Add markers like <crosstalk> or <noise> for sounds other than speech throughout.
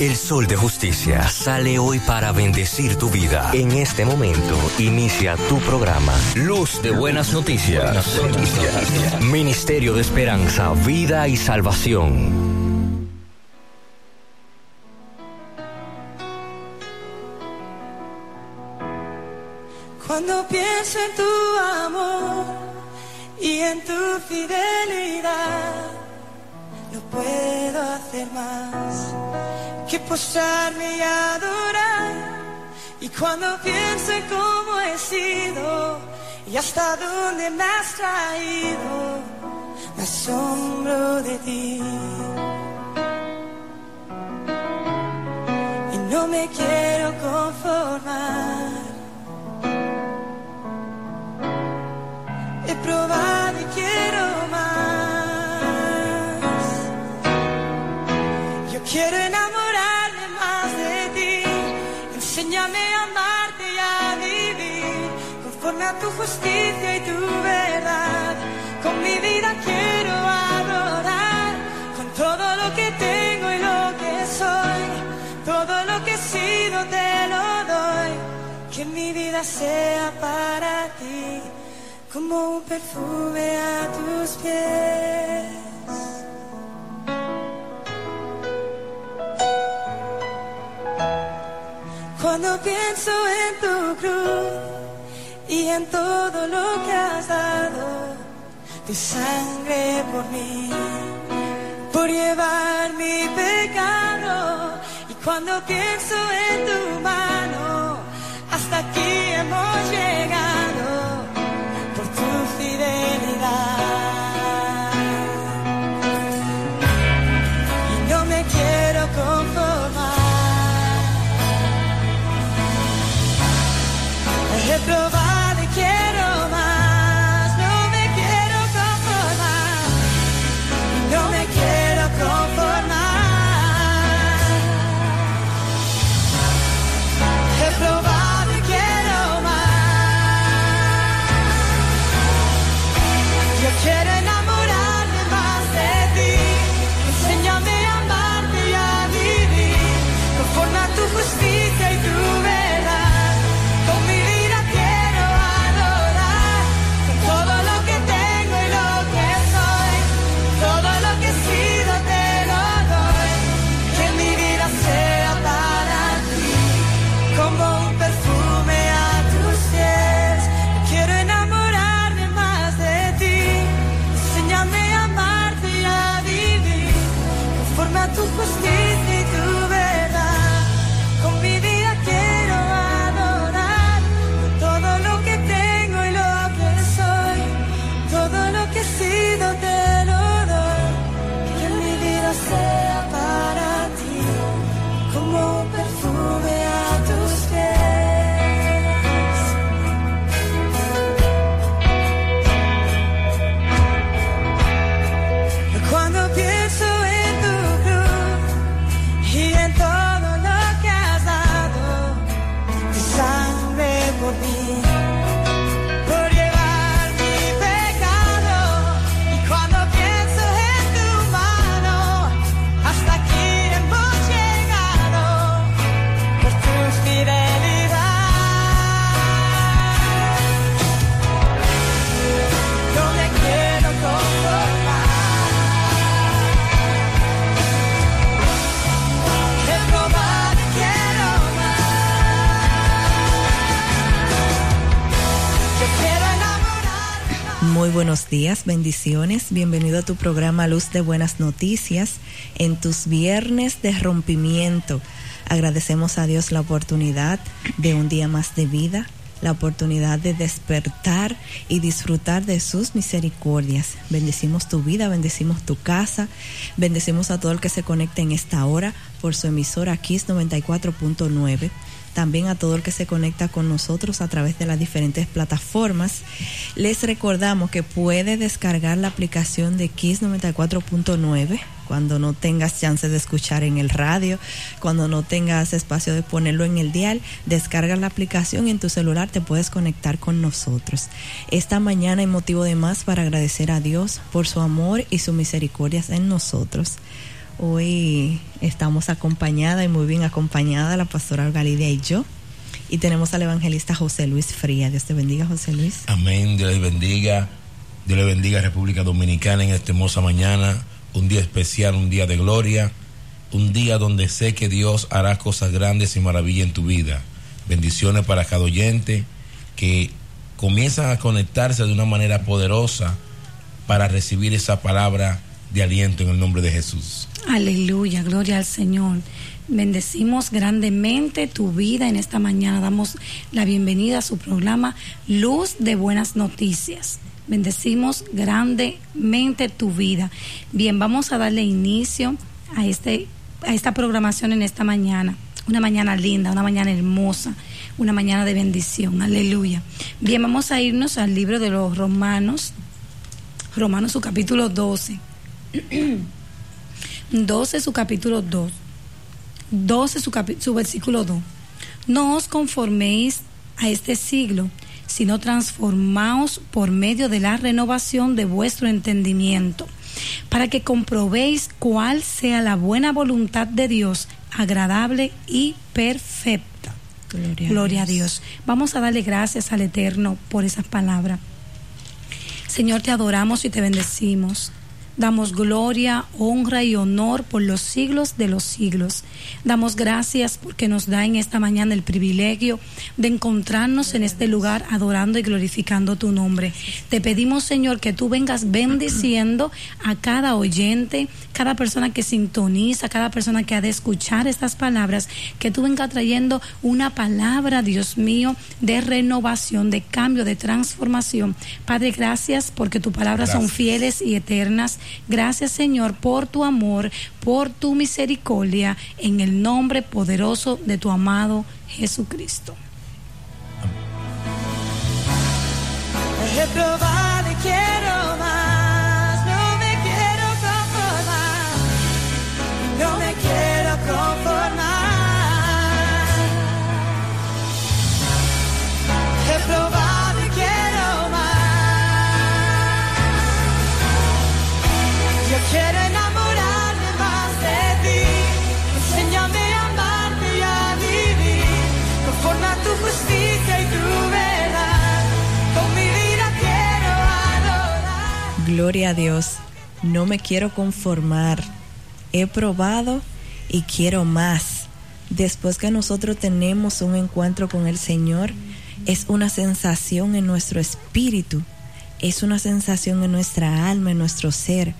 El sol de justicia sale hoy para bendecir tu vida. En este momento inicia tu programa. Luz de buenas noticias. Ministerio de Esperanza, Vida y Salvación. Cuando pienso en tu amor y en tu fidelidad, no puedo hacer más que posarme y adorar. Y cuando pienso en cómo he sido y hasta dónde me has traído, me asombro de ti. Y no me quiero conformar. He probado y quiero más. Justicia y tu verdad. Con mi vida quiero adorar, con todo lo que tengo y lo que soy. Todo lo que he sido te lo doy. Que mi vida sea para ti como un perfume a tus pies. Cuando pienso en tu cruz y en todo lo que has dado, tu sangre por mí, por llevar mi pecado. Y cuando pienso en tu mano, hasta aquí hemos días, bendiciones. Bienvenido a tu programa Luz de Buenas Noticias en tus viernes de rompimiento. Agradecemos a Dios la oportunidad de un día más de vida, la oportunidad de despertar y disfrutar de sus misericordias. Bendecimos tu vida, bendecimos tu casa, bendecimos a todo el que se conecta en esta hora por su emisora Kiss 94.9 también a todo el que se conecta con nosotros a través de las diferentes plataformas. Les recordamos que puede descargar la aplicación de Kiss 94.9 cuando no tengas chance de escuchar en el radio, cuando no tengas espacio de ponerlo en el dial, descarga la aplicación y en tu celular te puedes conectar con nosotros. Esta mañana hay motivo de más para agradecer a Dios por su amor y su misericordia en nosotros. Hoy estamos acompañada y muy bien acompañada la pastora Galidia y yo. Y tenemos al evangelista José Luis Fría. Dios te bendiga, José Luis. Amén. Dios le bendiga. Dios le bendiga a República Dominicana en esta hermosa mañana. Un día especial, un día de gloria. Un día donde sé que Dios hará cosas grandes y maravillas en tu vida. Bendiciones para cada oyente que comienzan a conectarse de una manera poderosa para recibir esa palabra de aliento en el nombre de Jesús. Aleluya, gloria al Señor. Bendecimos grandemente tu vida en esta mañana. Damos la bienvenida a su programa Luz de Buenas Noticias. Bendecimos grandemente tu vida. Bien, vamos a darle inicio a, este, a esta programación en esta mañana. Una mañana linda, una mañana hermosa, una mañana de bendición. Aleluya. Bien, vamos a irnos al libro de los Romanos. Romanos su capítulo 12. 12 su capítulo 2. 12 su, su versículo 2. No os conforméis a este siglo, sino transformaos por medio de la renovación de vuestro entendimiento, para que comprobéis cuál sea la buena voluntad de Dios, agradable y perfecta. Gloria, Gloria a Dios. Vamos a darle gracias al Eterno por esas palabras. Señor, te adoramos y te bendecimos. Damos gloria, honra y honor por los siglos de los siglos. Damos gracias porque nos da en esta mañana el privilegio de encontrarnos en este lugar adorando y glorificando tu nombre. Te pedimos, Señor, que tú vengas bendiciendo a cada oyente, cada persona que sintoniza, cada persona que ha de escuchar estas palabras, que tú vengas trayendo una palabra, Dios mío, de renovación, de cambio, de transformación. Padre, gracias porque tus palabras son fieles y eternas. Gracias, Señor, por tu amor, por tu misericordia, en el nombre poderoso de tu amado Jesucristo. Gloria a Dios. No me quiero conformar. He probado y quiero más. Después que nosotros tenemos un encuentro con el Señor, es una sensación en nuestro espíritu, es una sensación en nuestra alma, en nuestro ser,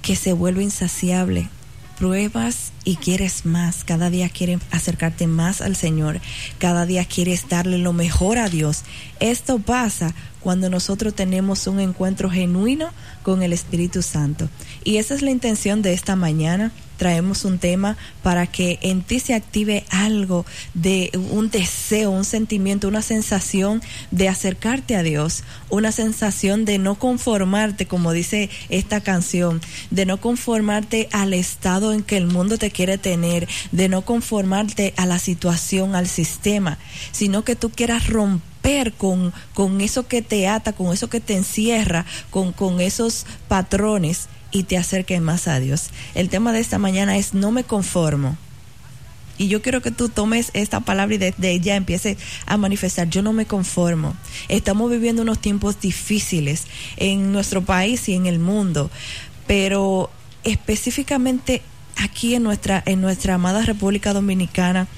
que se vuelve insaciable. Pruebas y quieres más. Cada día quieres acercarte más al Señor. Cada día quieres darle lo mejor a Dios. Esto pasa cuando nosotros tenemos un encuentro genuino con el Espíritu Santo. Y esa es la intención de esta mañana. Traemos un tema para que en ti se active algo de un deseo, un sentimiento, una sensación de acercarte a Dios, una sensación de no conformarte, como dice esta canción, de no conformarte al estado en que el mundo te quiere tener, de no conformarte a la situación, al sistema, sino que tú quieras romper con, con eso que te ata, con eso que te encierra, con, con esos patrones y te acerques más a Dios. El tema de esta mañana es no me conformo. Y yo quiero que tú tomes esta palabra y desde ella empieces a manifestar. Yo no me conformo. Estamos viviendo unos tiempos difíciles en nuestro país y en el mundo, pero específicamente aquí en nuestra en nuestra amada República Dominicana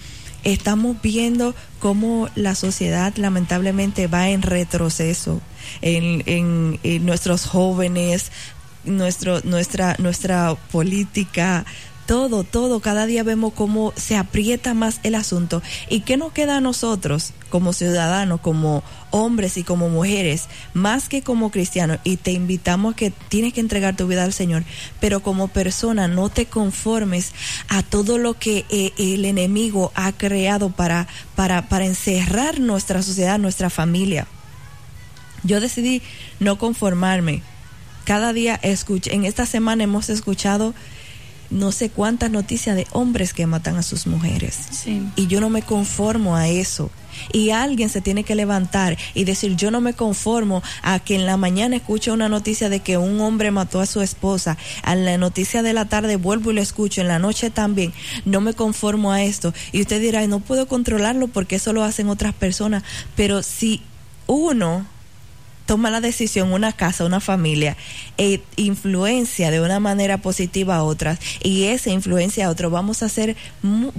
estamos viendo cómo la sociedad lamentablemente va en retroceso. En, en- nuestros jóvenes, nuestro, nuestra, nuestra política, todo, todo, cada día vemos cómo se aprieta más el asunto. ¿Y qué nos queda a nosotros como ciudadanos, como hombres y como mujeres, más que como cristianos? Y te invitamos a que tienes que entregar tu vida al Señor, pero como persona no te conformes a todo lo que eh, el enemigo ha creado para, para, para encerrar nuestra sociedad, nuestra familia. Yo decidí no conformarme. Cada día escuché, en esta semana hemos escuchado no sé cuántas noticias de hombres que matan a sus mujeres. Sí. Y yo no me conformo a eso. Y alguien se tiene que levantar y decir, yo no me conformo a que en la mañana escucho una noticia de que un hombre mató a su esposa, a la noticia de la tarde vuelvo y lo escucho, en la noche también, no me conformo a esto. Y usted dirá, no puedo controlarlo porque eso lo hacen otras personas, pero si uno toma la decisión una casa, una familia, e influencia de una manera positiva a otras y esa influencia a otros, vamos a hacer,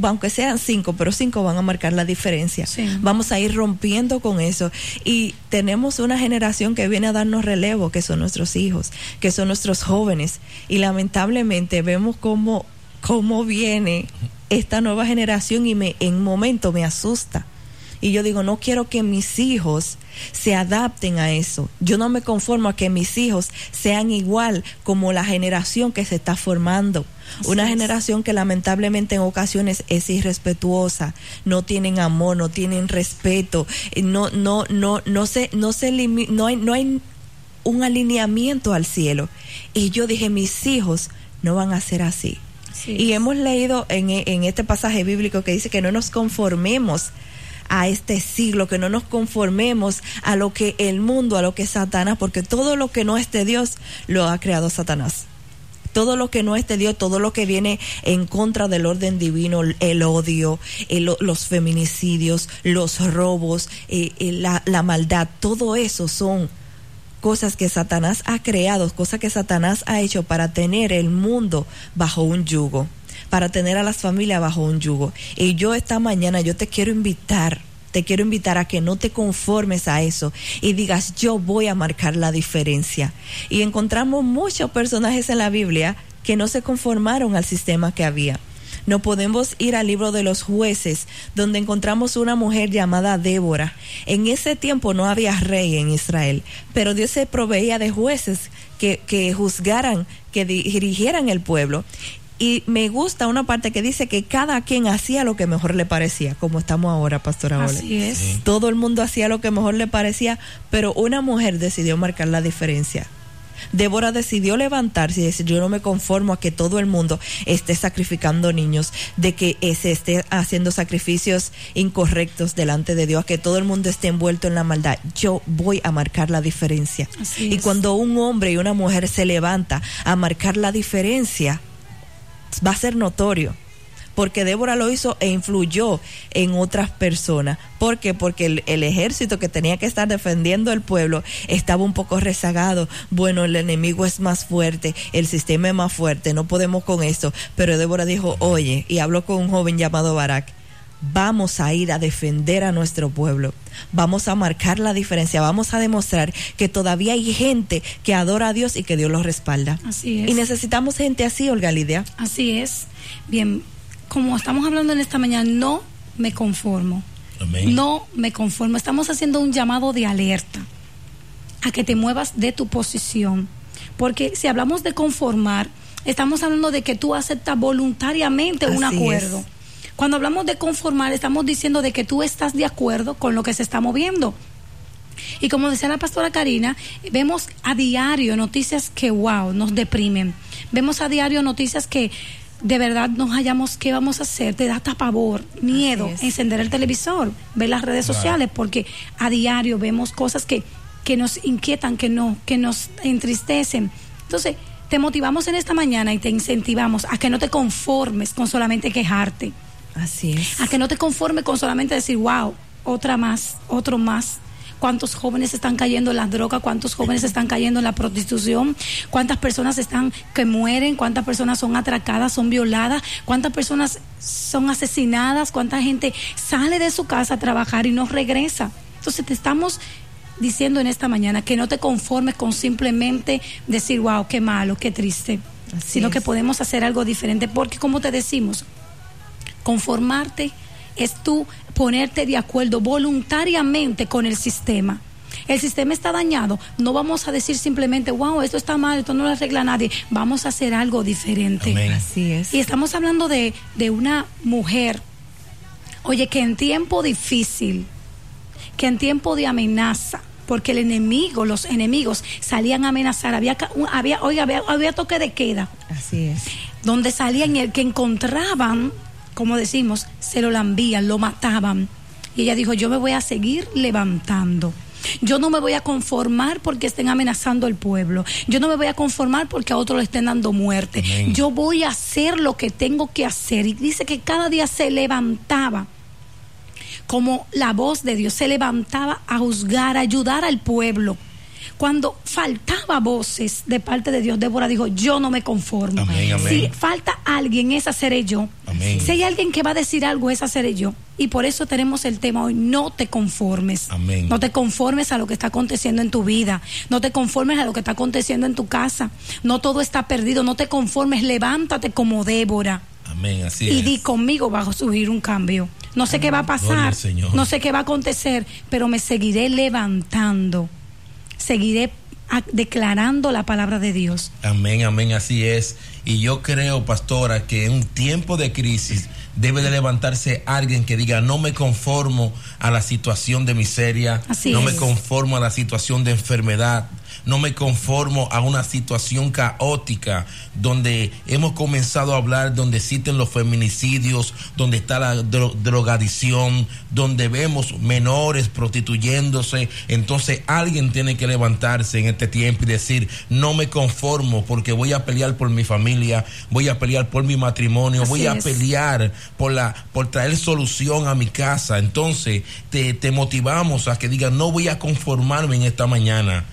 aunque sean cinco, pero cinco van a marcar la diferencia. Sí. Vamos a ir rompiendo con eso y tenemos una generación que viene a darnos relevo, que son nuestros hijos, que son nuestros jóvenes y lamentablemente vemos cómo, cómo viene esta nueva generación y me, en un momento me asusta. Y yo digo, no quiero que mis hijos se adapten a eso. Yo no me conformo a que mis hijos sean igual como la generación que se está formando. Una es. generación que lamentablemente en ocasiones es irrespetuosa, no tienen amor, no tienen respeto, eh, no, no, no, no se, no se no hay, no hay un alineamiento al cielo. Y yo dije, mis hijos no van a ser así. Y hemos leído en, en este pasaje bíblico que dice que no nos conformemos a este siglo, que no nos conformemos a lo que el mundo, a lo que Satanás, porque todo lo que no es de Dios lo ha creado Satanás. Todo lo que no es de Dios, todo lo que viene en contra del orden divino, el odio, el- los feminicidios, los robos, eh, eh, la, la maldad, todo eso son cosas que Satanás ha creado, cosas que Satanás ha hecho para tener el mundo bajo un yugo, para tener a las familias bajo un yugo. Y yo esta mañana yo te quiero invitar, te quiero invitar a que no te conformes a eso y digas yo voy a marcar la diferencia. Y encontramos muchos personajes en la Biblia que no se conformaron al sistema que había. No podemos ir al libro de los jueces, donde encontramos una mujer llamada Débora. En ese tiempo no había rey en Israel, pero Dios se proveía de jueces que, que juzgaran, que di- dirigieran el pueblo. Y me gusta una parte que dice que cada quien hacía lo que mejor le parecía, como estamos ahora, Pastora Ole. Así es. Sí. Todo el mundo hacía lo que mejor le parecía, pero una mujer decidió marcar la diferencia. Débora decidió levantarse y decir, yo no me conformo a que todo el mundo esté sacrificando niños, de que se esté haciendo sacrificios incorrectos delante de Dios, a que todo el mundo esté envuelto en la maldad. Yo voy a marcar la diferencia. Así y es. cuando un hombre y una mujer se levanta a marcar la diferencia, va a ser notorio. Porque Débora lo hizo e influyó en otras personas. ¿Por qué? Porque el, el ejército que tenía que estar defendiendo el pueblo estaba un poco rezagado. Bueno, el enemigo es más fuerte, el sistema es más fuerte, no podemos con esto. Pero Débora dijo, oye, y habló con un joven llamado Barak, vamos a ir a defender a nuestro pueblo. Vamos a marcar la diferencia, vamos a demostrar que todavía hay gente que adora a Dios y que Dios los respalda. Así es. Y necesitamos gente así, Olga Lidia. Así es. Bien, como estamos hablando en esta mañana, no me conformo. Amén. No me conformo. Estamos haciendo un llamado de alerta a que te muevas de tu posición. Porque si hablamos de conformar, estamos hablando de que tú aceptas voluntariamente un acuerdo. es. Cuando hablamos de conformar, estamos diciendo de que tú estás de acuerdo con lo que se está moviendo. Y como decía la pastora Karina, vemos a diario noticias que, wow, nos deprimen. Vemos a diario noticias que de verdad nos hallamos qué vamos a hacer, te da hasta pavor, miedo, encender el televisor, ver las redes Claro. sociales, porque a diario vemos cosas que, que nos inquietan, que, no, que nos entristecen. Entonces, te motivamos en esta mañana y te incentivamos a que no te conformes con solamente quejarte Así es. a que no te conformes con solamente decir, wow, otra más, otro más. ¿Cuántos jóvenes están cayendo en las drogas? ¿Cuántos jóvenes están cayendo en la prostitución? ¿Cuántas personas están que mueren? ¿Cuántas personas son atracadas, son violadas? ¿Cuántas personas son asesinadas? ¿Cuánta gente sale de su casa a trabajar y no regresa? Entonces te estamos diciendo en esta mañana que no te conformes con simplemente decir, wow, qué malo, qué triste, Así sino es. que podemos hacer algo diferente, porque como te decimos, conformarte es tú ponerte de acuerdo voluntariamente con el sistema. El sistema está dañado. No vamos a decir simplemente, wow, esto está mal, esto no lo arregla nadie. Vamos a hacer algo diferente. Amén. Así es. Y estamos hablando de, de una mujer, oye, que en tiempo difícil, que en tiempo de amenaza, porque el enemigo, los enemigos salían a amenazar, había, había, oiga, había, había toque de queda. Así es. donde salían y el que encontraban, como decimos, se lo lambían, lo mataban. Y ella dijo, yo me voy a seguir levantando. Yo no me voy a conformar porque estén amenazando al pueblo. Yo no me voy a conformar porque a otros le estén dando muerte. Amén. Yo voy a hacer lo que tengo que hacer. Y dice que cada día se levantaba como la voz de Dios, se levantaba a juzgar, a ayudar al pueblo. Cuando faltaba voces de parte de Dios, Débora dijo, yo no me conformo. Amén, amén. Si falta alguien, esa seré yo. Amén. Si hay alguien que va a decir algo, esa seré yo. Y por eso tenemos el tema hoy, no te conformes. Amén. No te conformes a lo que está aconteciendo en tu vida. No te conformes a lo que está aconteciendo en tu casa. No todo está perdido. No te conformes. Levántate como Débora. Amén, así Y es. di conmigo va a surgir un cambio. No sé qué va a pasar, no sé qué va a acontecer, pero me seguiré levantando. Seguiré declarando la palabra de Dios. Amén, amén, así es. Y yo creo, pastora, que en un tiempo de crisis debe de levantarse alguien que diga, no me conformo a la situación de miseria, Así no me conformo a la situación de enfermedad, no me conformo a una situación caótica donde hemos comenzado a hablar, donde existen los feminicidios, donde está la dro- drogadicción, donde vemos menores prostituyéndose. Entonces alguien tiene que levantarse en este tiempo y decir, no me conformo porque voy a pelear por mi familia, voy a pelear por mi matrimonio, Así voy a es. pelear por, la, por traer solución a mi casa. Entonces te, te motivamos a que digas, no voy a conformarme en esta mañana.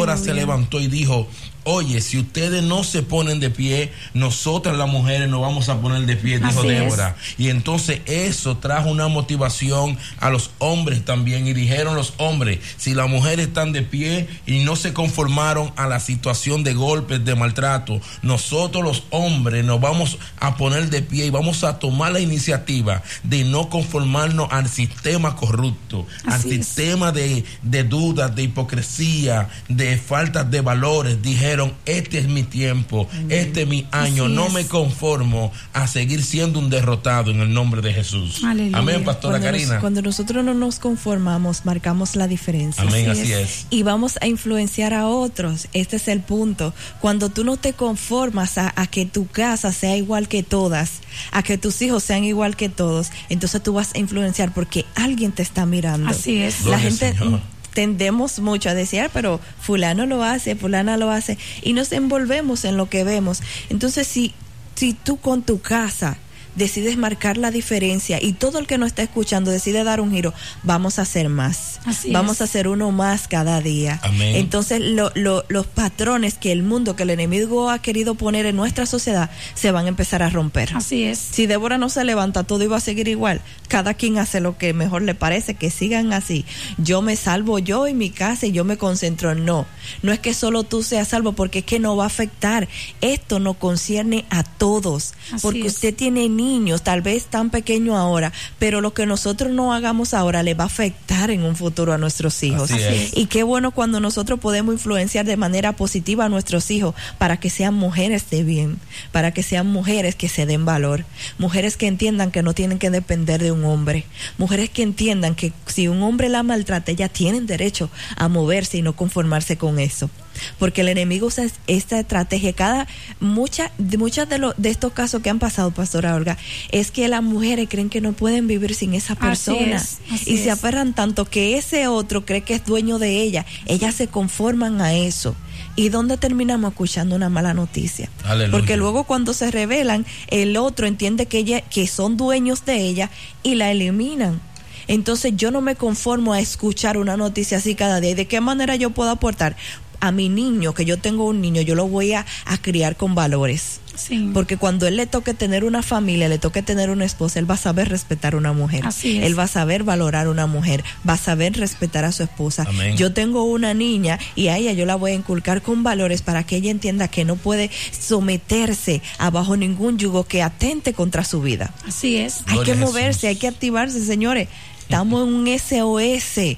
Débora se levantó y dijo, oye, si ustedes no se ponen de pie, nosotras las mujeres nos vamos a poner de pie, dijo Así es. Débora. Y entonces eso trajo una motivación a los hombres también. Y dijeron los hombres, si las mujeres están de pie y no se conformaron a la situación de golpes, de maltrato, nosotros los hombres nos vamos a poner de pie y vamos a tomar la iniciativa de no conformarnos al sistema corrupto, al es. sistema de, de dudas, de hipocresía, de falta de valores. Dijeron, este es mi tiempo, este es mi año, Así no es. me conformo a seguir siendo un derrotado en el nombre de Jesús. Aleluya. Amén, Pastora Cuando, nos- Karina. cuando nosotros no nos conformamos, marcamos la diferencia. Amén, Así así es. es. Y vamos a influenciar a otros. Este es el punto. Cuando tú no te conformas a, a que tu casa sea igual que todas, a que tus hijos sean igual que todos, entonces tú vas a influenciar porque alguien te está mirando. Así es. La Gloria gente Señor. Tendemos mucho a decir, "Ah, pero fulano lo hace, fulana lo hace, y nos envolvemos en lo que vemos. Entonces, si, si tú con tu casa decides marcar la diferencia y todo el que nos está escuchando decide dar un giro, vamos a hacer más. Así vamos es. a hacer uno más cada día. Amén. Entonces, lo- lo- los patrones que el mundo, que el enemigo ha querido poner en nuestra sociedad, se van a empezar a romper. Así es. Si Débora no se levanta, todo iba a seguir igual. Cada quien hace lo que mejor le parece, que sigan así. Yo me salvo yo y mi casa y yo me concentro. No, no es que solo tú seas salvo, porque es que no va a afectar. Esto no concierne a todos, Así porque es. usted tiene niños, tal vez tan pequeño ahora, pero lo que nosotros no hagamos ahora le va a afectar en un futuro a nuestros hijos. Así es. Y qué bueno cuando nosotros podemos influenciar de manera positiva a nuestros hijos para que sean mujeres de bien, para que sean mujeres que se den valor, mujeres que entiendan que no tienen que depender de un hombre, mujeres que entiendan que si un hombre la maltrata, ellas tienen derecho a moverse y no conformarse con eso. Porque el enemigo usa es- esta estrategia. Cada, muchas de, muchas de, los de estos casos que han pasado, Pastora Olga, es que las mujeres creen que no pueden vivir sin esa Así persona. es, así y se aferran tanto que ese otro cree que es dueño de ella. Ellas se conforman a eso. ¿Y dónde terminamos escuchando una mala noticia? Aleluya. Porque luego cuando se revelan, el otro entiende que ella, que son dueños de ella y la eliminan. Entonces yo no me conformo a escuchar una noticia así cada día. ¿Y de qué manera yo puedo aportar? A mi niño, que yo tengo un niño, yo lo voy a, a criar con valores. Sí. Porque cuando él le toque tener una familia, le toque tener una esposa, él va a saber respetar a una mujer. Así es. Él va a saber valorar a una mujer, va a saber respetar a su esposa. Amén. Yo tengo una niña y a ella yo la voy a inculcar con valores para que ella entienda que no puede someterse a bajo ningún yugo que atente contra su vida. Así es. Hay Gloria que moverse, hay que activarse, señores. Estamos en un SOS.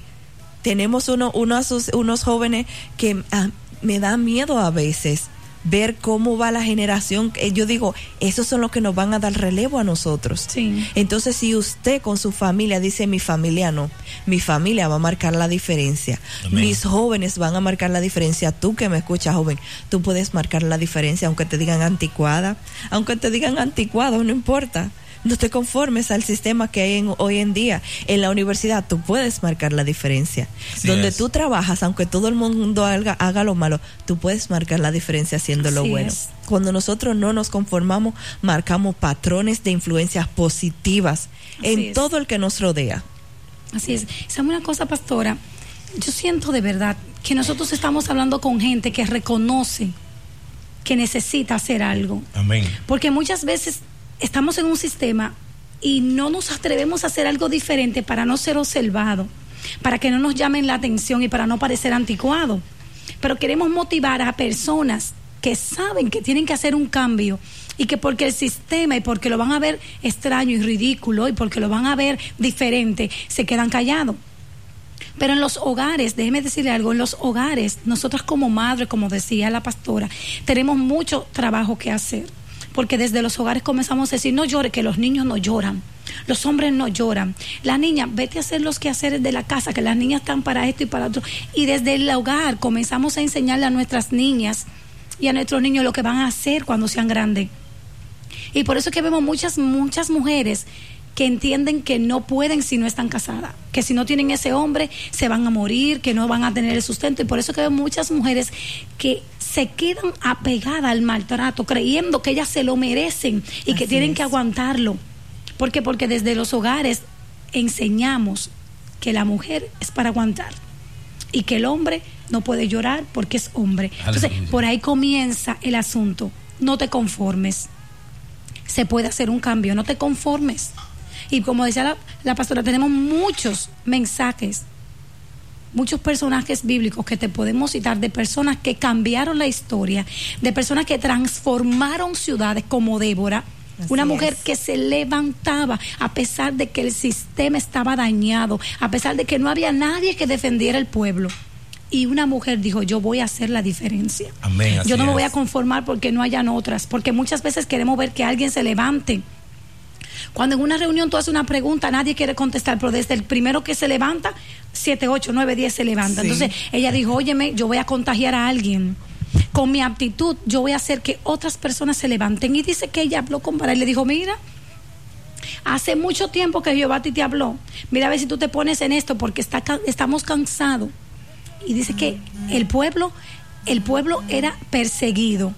Tenemos uno, unos, unos jóvenes que ah, me da miedo a veces ver cómo va la generación. Eh, Yo digo, esos son los que nos van a dar relevo a nosotros. Sí. Entonces, si usted con su familia dice, mi familia no, mi familia va a marcar la diferencia. Amén. Mis jóvenes van a marcar la diferencia. Tú que me escuchas, joven, tú puedes marcar la diferencia, aunque te digan anticuada, aunque te digan anticuado, no importa. No te conformes al sistema que hay en- hoy en día. En la universidad tú puedes marcar la diferencia. Donde es. tú trabajas, aunque todo el mundo haga, haga lo malo, tú puedes marcar la diferencia haciendo lo Así bueno. es. Cuando nosotros no nos conformamos, marcamos patrones de influencias positivas Así en es. todo el que nos rodea. Así es. ¿Sabe una cosa, pastora? Yo siento de verdad que nosotros estamos hablando con gente que reconoce que necesita hacer algo. Amén. Porque muchas veces estamos en un sistema y no nos atrevemos a hacer algo diferente para no ser observado, para que no nos llamen la atención y para no parecer anticuado. Pero queremos motivar a personas que saben que tienen que hacer un cambio y que porque el sistema y porque lo van a ver extraño y ridículo y porque lo van a ver diferente, se quedan callados. Pero en los hogares, déjeme decirle algo, en los hogares, nosotras como madre, como decía la pastora, tenemos mucho trabajo que hacer. Porque desde los hogares comenzamos a decir, no llore, que los niños no lloran, los hombres no lloran. La niña, vete a hacer los quehaceres de la casa, que las niñas están para esto y para otro. Y desde el hogar comenzamos a enseñarle a nuestras niñas y a nuestros niños lo que van a hacer cuando sean grandes. Y por eso es que vemos muchas, muchas mujeres que entienden que no pueden si no están casadas, que si no tienen ese hombre se van a morir, que no van a tener el sustento. Y por eso que veo muchas mujeres que se quedan apegadas al maltrato, creyendo que ellas se lo merecen y que tienen es. que aguantarlo. ¿Por qué? Porque desde los hogares enseñamos que la mujer es para aguantar y que el hombre no puede llorar porque es hombre. Entonces, por ahí comienza el asunto. No te conformes se puede hacer un cambio, no te conformes. Y como decía la, la pastora, tenemos muchos mensajes, muchos personajes bíblicos que te podemos citar de personas que cambiaron la historia, de personas que transformaron ciudades como Débora. Así Una mujer es. que se levantaba a pesar de que el sistema estaba dañado, a pesar de que no había nadie que defendiera el pueblo. Y una mujer dijo, yo voy a hacer la diferencia. Amén, yo no me voy a conformar porque no hayan otras, porque muchas veces queremos ver que alguien se levante. Cuando en una reunión tú haces una pregunta, nadie quiere contestar, pero desde el primero que se levanta, 7, 8, 9, 10 se levanta. Sí. Entonces ella dijo, óyeme, yo voy a contagiar a alguien. Con mi actitud, yo voy a hacer que otras personas se levanten. Y dice que ella habló con Vara y le dijo, mira, hace mucho tiempo que Jehová a ti te habló. Mira a ver si tú te pones en esto porque está, estamos cansados. Y dice que el pueblo, el pueblo era perseguido.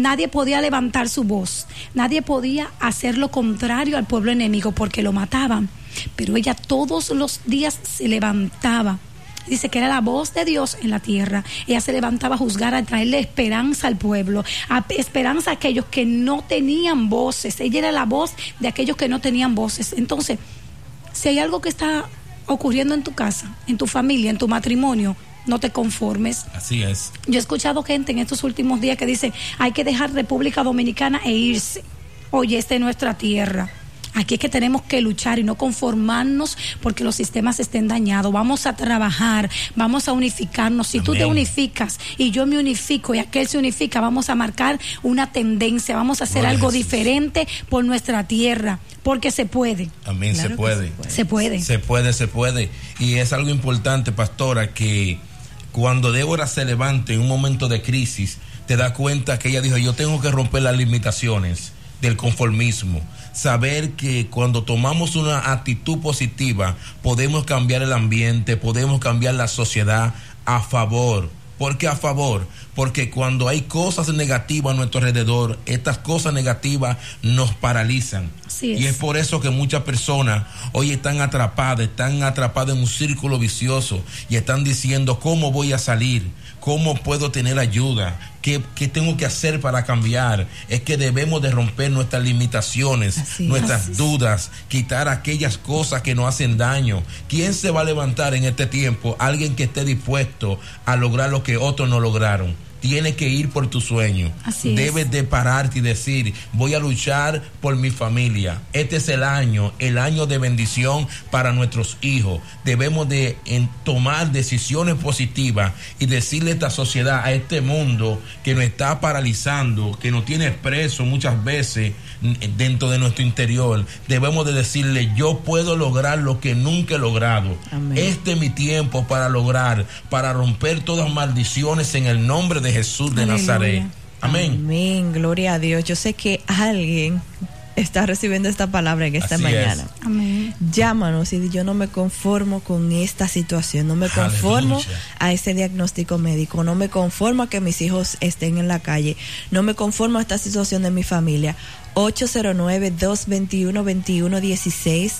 Nadie podía levantar su voz. Nadie podía hacer lo contrario al pueblo enemigo porque lo mataban. Pero ella todos los días se levantaba. Dice que era la voz de Dios en la tierra. Ella se levantaba a juzgar, a traerle esperanza al pueblo, a esperanza a aquellos que no tenían voces. Ella era la voz de aquellos que no tenían voces. Entonces, si hay algo que está ocurriendo en tu casa, en tu familia, en tu matrimonio, no te conformes. Así es. Yo he escuchado gente en estos últimos días que dice, hay que dejar República Dominicana e irse. Oye, esta es nuestra tierra. Aquí es que tenemos que luchar y no conformarnos porque los sistemas estén dañados. Vamos a trabajar, vamos a unificarnos. Si tú te unificas y yo me unifico y aquel se unifica, vamos a marcar una tendencia, vamos a hacer algo diferente por nuestra tierra, porque se puede. Amén, Claro se que puede. se puede. Se puede. Se puede, se puede. Y es algo importante, pastora, que cuando Débora se levante en un momento de crisis, te das cuenta que ella dijo, yo tengo que romper las limitaciones del conformismo. Saber que cuando tomamos una actitud positiva, podemos cambiar el ambiente, podemos cambiar la sociedad a favor. ¿Por qué a favor? Porque cuando hay cosas negativas a nuestro alrededor, estas cosas negativas nos paralizan. Así es. Y es por eso que muchas personas hoy están atrapadas, están atrapadas en un círculo vicioso y están diciendo, ¿cómo voy a salir? ¿Cómo puedo tener ayuda? ¿Qué, qué tengo que hacer para cambiar? Es que debemos de romper nuestras limitaciones, Así nuestras es. dudas, quitar aquellas cosas que nos hacen daño. ¿Quién se va a levantar en este tiempo? Alguien que esté dispuesto a lograr lo que otros no lograron. Tienes que ir por tu sueño. Así es. Debes de pararte y decir, voy a luchar por mi familia. Este es el año, el año de bendición para nuestros hijos. Debemos de en, tomar decisiones positivas y decirle a esta sociedad, a este mundo que nos está paralizando, que nos tiene preso muchas veces dentro de nuestro interior. Debemos de decirle, yo puedo lograr lo que nunca he logrado. Amén. Este es mi tiempo para lograr, para romper todas maldiciones en el nombre de Jesús de Aleluya. Nazaret. Amén. Amén, gloria a Dios. Yo sé que alguien está recibiendo esta palabra en esta Así mañana. es. Amén. Llámanos y yo no me conformo con esta situación, no me conformo Aleluya. a ese diagnóstico médico, no me conformo a que mis hijos estén en la calle, no me conformo a esta situación de mi familia. 809-221-2116,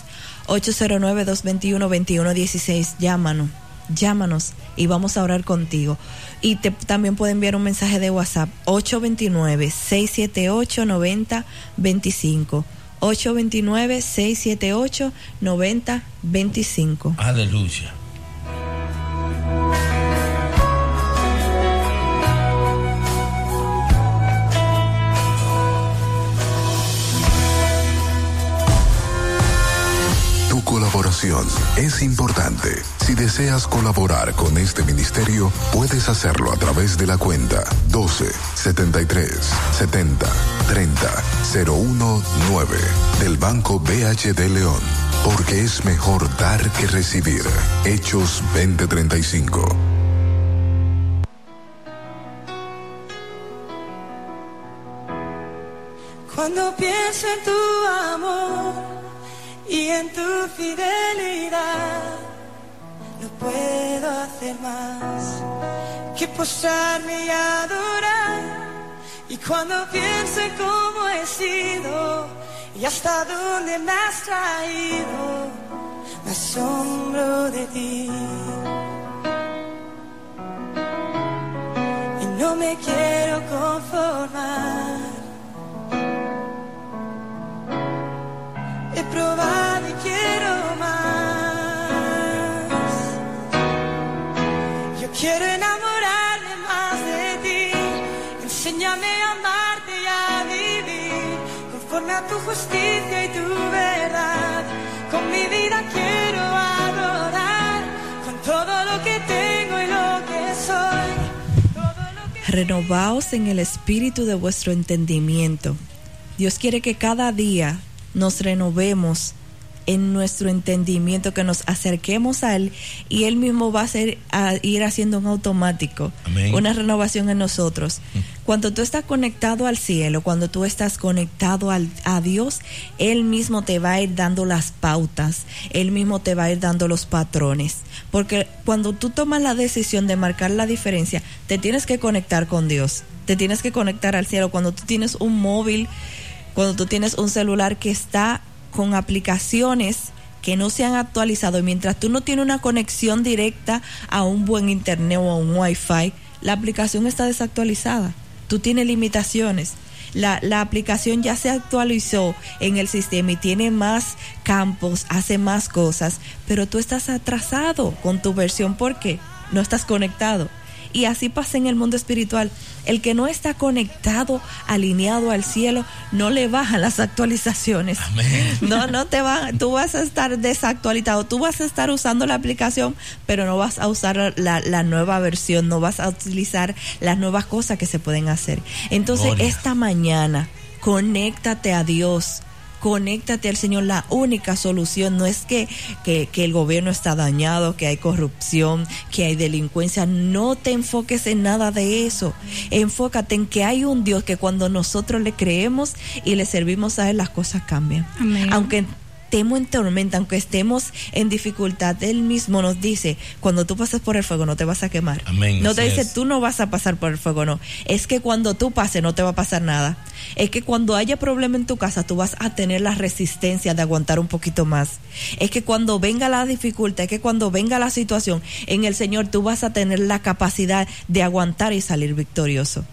809-221-2116, llámanos, llámanos y vamos a orar contigo. Y te, también puede enviar un mensaje de WhatsApp, 829-678-9025. 829-678-9025. Aleluya. Es importante. Si deseas colaborar con este ministerio, puedes hacerlo a través de la cuenta 12 73 70 30 019 del Banco BHD León. Porque es mejor dar que recibir. Hechos 2035. Cuando pienso en tu amor y en tu fidelidad, no puedo hacer más que posarme y adorar. Y cuando pienso en cómo he sido y hasta dónde me has traído, me asombro de ti. Y no me quiero conformar. He probado y quiero más. Yo quiero enamorarme más de ti. Enséñame a amarte y a vivir conforme a tu justicia y tu verdad. Con mi vida quiero adorar con todo lo que tengo y lo que soy. Renovaos en el espíritu de vuestro entendimiento. Dios quiere que cada día nos renovemos en nuestro entendimiento, que nos acerquemos a Él y Él mismo va a, hacer, a ir haciendo un automático, Amén. una renovación en nosotros. Cuando tú estás conectado al cielo, cuando tú estás conectado al, a Dios, Él mismo te va a ir dando las pautas, Él mismo te va a ir dando los patrones. Porque cuando tú tomas la decisión de marcar la diferencia, te tienes que conectar con Dios, te tienes que conectar al cielo. Cuando tú tienes un móvil, cuando tú tienes un celular que está con aplicaciones que no se han actualizado y mientras tú no tienes una conexión directa a un buen internet o a un wifi, la aplicación está desactualizada. Tú tienes limitaciones. La, la aplicación ya se actualizó en el sistema y tiene más campos, hace más cosas, pero tú estás atrasado con tu versión porque no estás conectado. Y así pasa en el mundo espiritual. El que no está conectado, alineado al cielo, no le bajan las actualizaciones. Amén. No, no te va, tú vas a estar desactualizado, tú vas a estar usando la aplicación, pero no vas a usar la, la nueva versión, no vas a utilizar las nuevas cosas que se pueden hacer. Entonces, Gloria. esta mañana, conéctate a Dios. Conéctate al Señor, la única solución no es que, que, que el gobierno está dañado, que hay corrupción, que hay delincuencia, no te enfoques en nada de eso, enfócate en que hay un Dios que cuando nosotros le creemos y le servimos a Él, las cosas cambian. Amén. aunque estemos en tormenta, aunque estemos en dificultad, Él mismo nos dice, cuando tú pases por el fuego no te vas a quemar. Amén, No te dice, es. tú no vas a pasar por el fuego, no. Es que cuando tú pases no te va a pasar nada. Es que cuando haya problema en tu casa, tú vas a tener la resistencia de aguantar un poquito más. Es que cuando venga la dificultad, es que cuando venga la situación, en el Señor tú vas a tener la capacidad de aguantar y salir victorioso.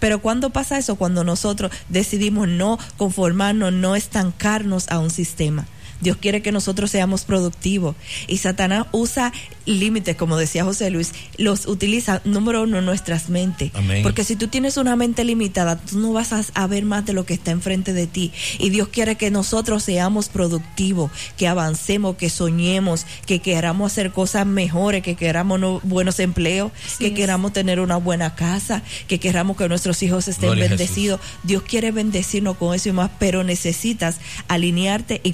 Pero cuando pasa eso, cuando nosotros decidimos no conformarnos, no estancarnos a un sistema. Dios quiere que nosotros seamos productivos. Y Satanás usa límites, como decía José Luis, los utiliza, número uno, nuestras mentes. Amén. Porque si tú tienes una mente limitada, tú no vas a, ver más de lo que está enfrente de ti. Y Dios quiere que nosotros seamos productivos, que avancemos, que soñemos, que queramos hacer cosas mejores, que queramos no- buenos empleos, Así que es. queramos tener una buena casa, que queramos que nuestros hijos estén Gloria bendecidos. Dios quiere bendecirnos con eso y más, pero necesitas alinearte y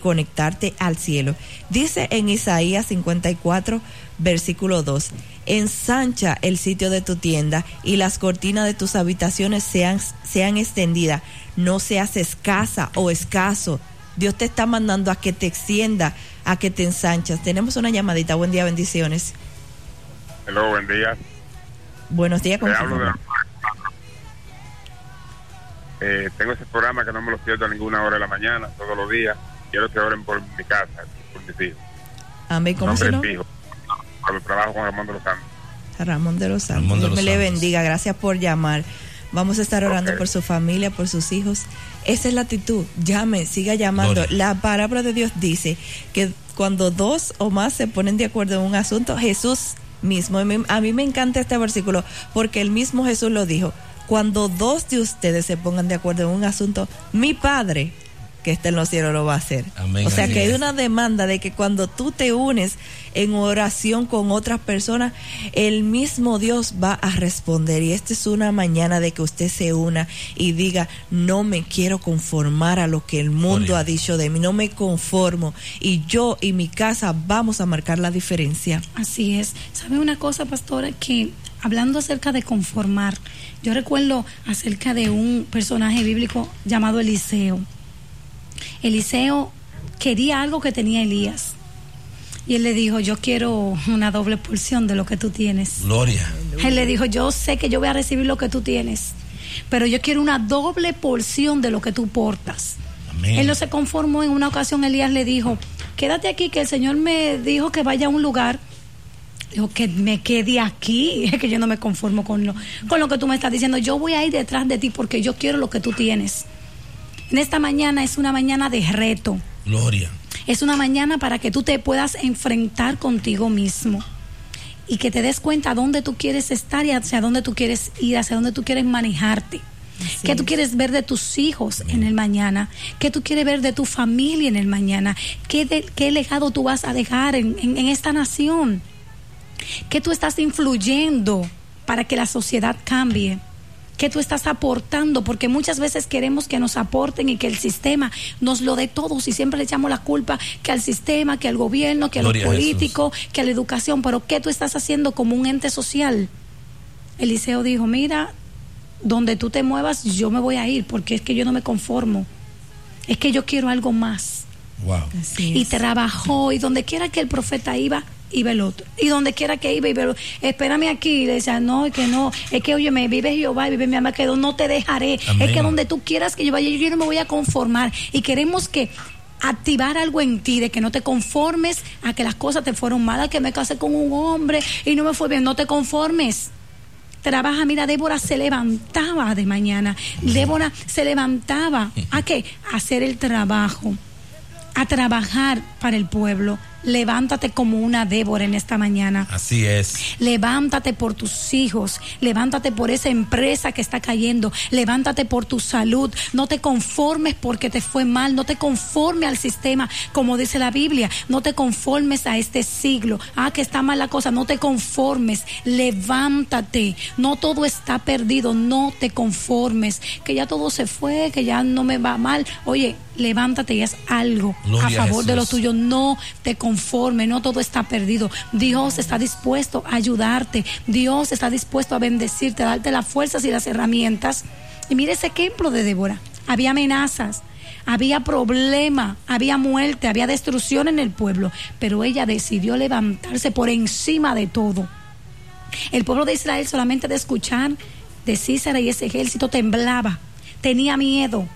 conectarte al cielo. Dice en Isaías 54, versículo 2, ensancha el sitio de tu tienda y las cortinas de tus habitaciones sean, sean extendidas, no seas escasa o escaso. Dios te está mandando a que te extienda, a que te ensanchas. Tenemos una llamadita. Buen día, bendiciones. Hello, buen día. Buenos días. Te ¿con hablo quién de hablo? eh, Tengo ese programa que no me lo pierdo a ninguna hora de la mañana, todos los días. Quiero que oren por mi casa, por mis hijos. Amén. ¿Cómo Nombre se llama? fijo. Trabajo con Ramón de los Santos. Ramón de los Santos. Dios me le bendiga. Gracias por llamar. Vamos a estar orando por su familia, por sus hijos. Esa es la actitud. Llame, siga llamando. Gloria. La palabra de Dios dice que cuando dos o más se ponen de acuerdo en un asunto, Jesús mismo. A mí, a mí me encanta este versículo porque el mismo Jesús lo dijo. Cuando dos de ustedes se pongan de acuerdo en un asunto, mi Padre que está en los cielos lo va a hacer. Amén, o sea que hay una demanda de que cuando tú te unes en oración con otras personas, el mismo Dios va a responder. Y esta es una mañana de que usted se una y diga, no me quiero conformar a lo que el mundo ha dicho de mí, no me conformo. Y yo y mi casa vamos a marcar la diferencia. Así es. ¿Sabe una cosa, pastora? Que hablando acerca de conformar, yo recuerdo acerca de un personaje bíblico llamado Eliseo. Eliseo quería algo que tenía Elías. Y él le dijo, yo quiero una doble porción de lo que tú tienes. Gloria. Él le dijo, yo sé que yo voy a recibir lo que tú tienes, pero yo quiero una doble porción de lo que tú portas. Amén. Él no se conformó. En una ocasión Elías le dijo, quédate aquí, que el Señor me dijo que vaya a un lugar. Dijo, que me quede aquí. <laughs> Es que yo no me conformo con lo, con lo que tú me estás diciendo. Yo voy a ir detrás de ti porque yo quiero lo que tú tienes. En esta mañana es una mañana de reto. Gloria. Es una mañana para que tú te puedas enfrentar contigo mismo y que te des cuenta dónde tú quieres estar y hacia dónde tú quieres ir, hacia dónde tú quieres manejarte. Así ¿Qué tú es. quieres ver de tus hijos en el mañana? ¿Qué tú quieres ver de tu familia en el mañana? ¿Qué, de- qué legado tú vas a dejar en, en- en esta nación? ¿Qué tú estás influyendo para que la sociedad cambie? ¿Qué tú estás aportando? Porque muchas veces queremos que nos aporten y que el sistema nos lo dé todos y siempre le echamos la culpa que al sistema, que al gobierno, que a los Gloria a políticos, que a la educación. Pero ¿qué tú estás haciendo como un ente social? Eliseo dijo, mira, donde tú te muevas yo me voy a ir porque es que yo no me conformo. Es que yo quiero algo más Wow. Y trabajó y donde quiera que el profeta iba iba el otro y donde quiera que iba iba el otro espérame aquí le decía no es que no es que oye me vive Jehová y vive mi alma que no te dejaré Amén. es que donde tú quieras que yo vaya yo no me voy a conformar y queremos que activar algo en ti de que no te conformes a que las cosas te fueron malas que me casé con un hombre y no me fue bien no te conformes trabaja. Mira, Débora se levantaba de mañana. Débora se levantaba a qué? A hacer el trabajo, a trabajar para el pueblo. Levántate como una Débora en esta mañana. Así es. Levántate por tus hijos, levántate por esa empresa que está cayendo, levántate por tu salud, no te conformes porque te fue mal, no te conformes al sistema, como dice la Biblia, no te conformes a este siglo, ah, que está mal la cosa, no te conformes, levántate, no todo está perdido, no te conformes, que ya todo se fue, que ya no me va mal, oye, levántate y haz algo Gloria a a favor de lo tuyo, no te conformes, no todo está perdido. Dios está dispuesto a ayudarte, Dios está dispuesto a bendecirte, a darte las fuerzas y las herramientas. Y mire ese ejemplo de Débora. Había amenazas, había problema, había muerte, había destrucción en el pueblo, pero ella decidió levantarse por encima de todo. El pueblo de Israel solamente de escuchar de Císara y ese ejército temblaba, tenía miedo,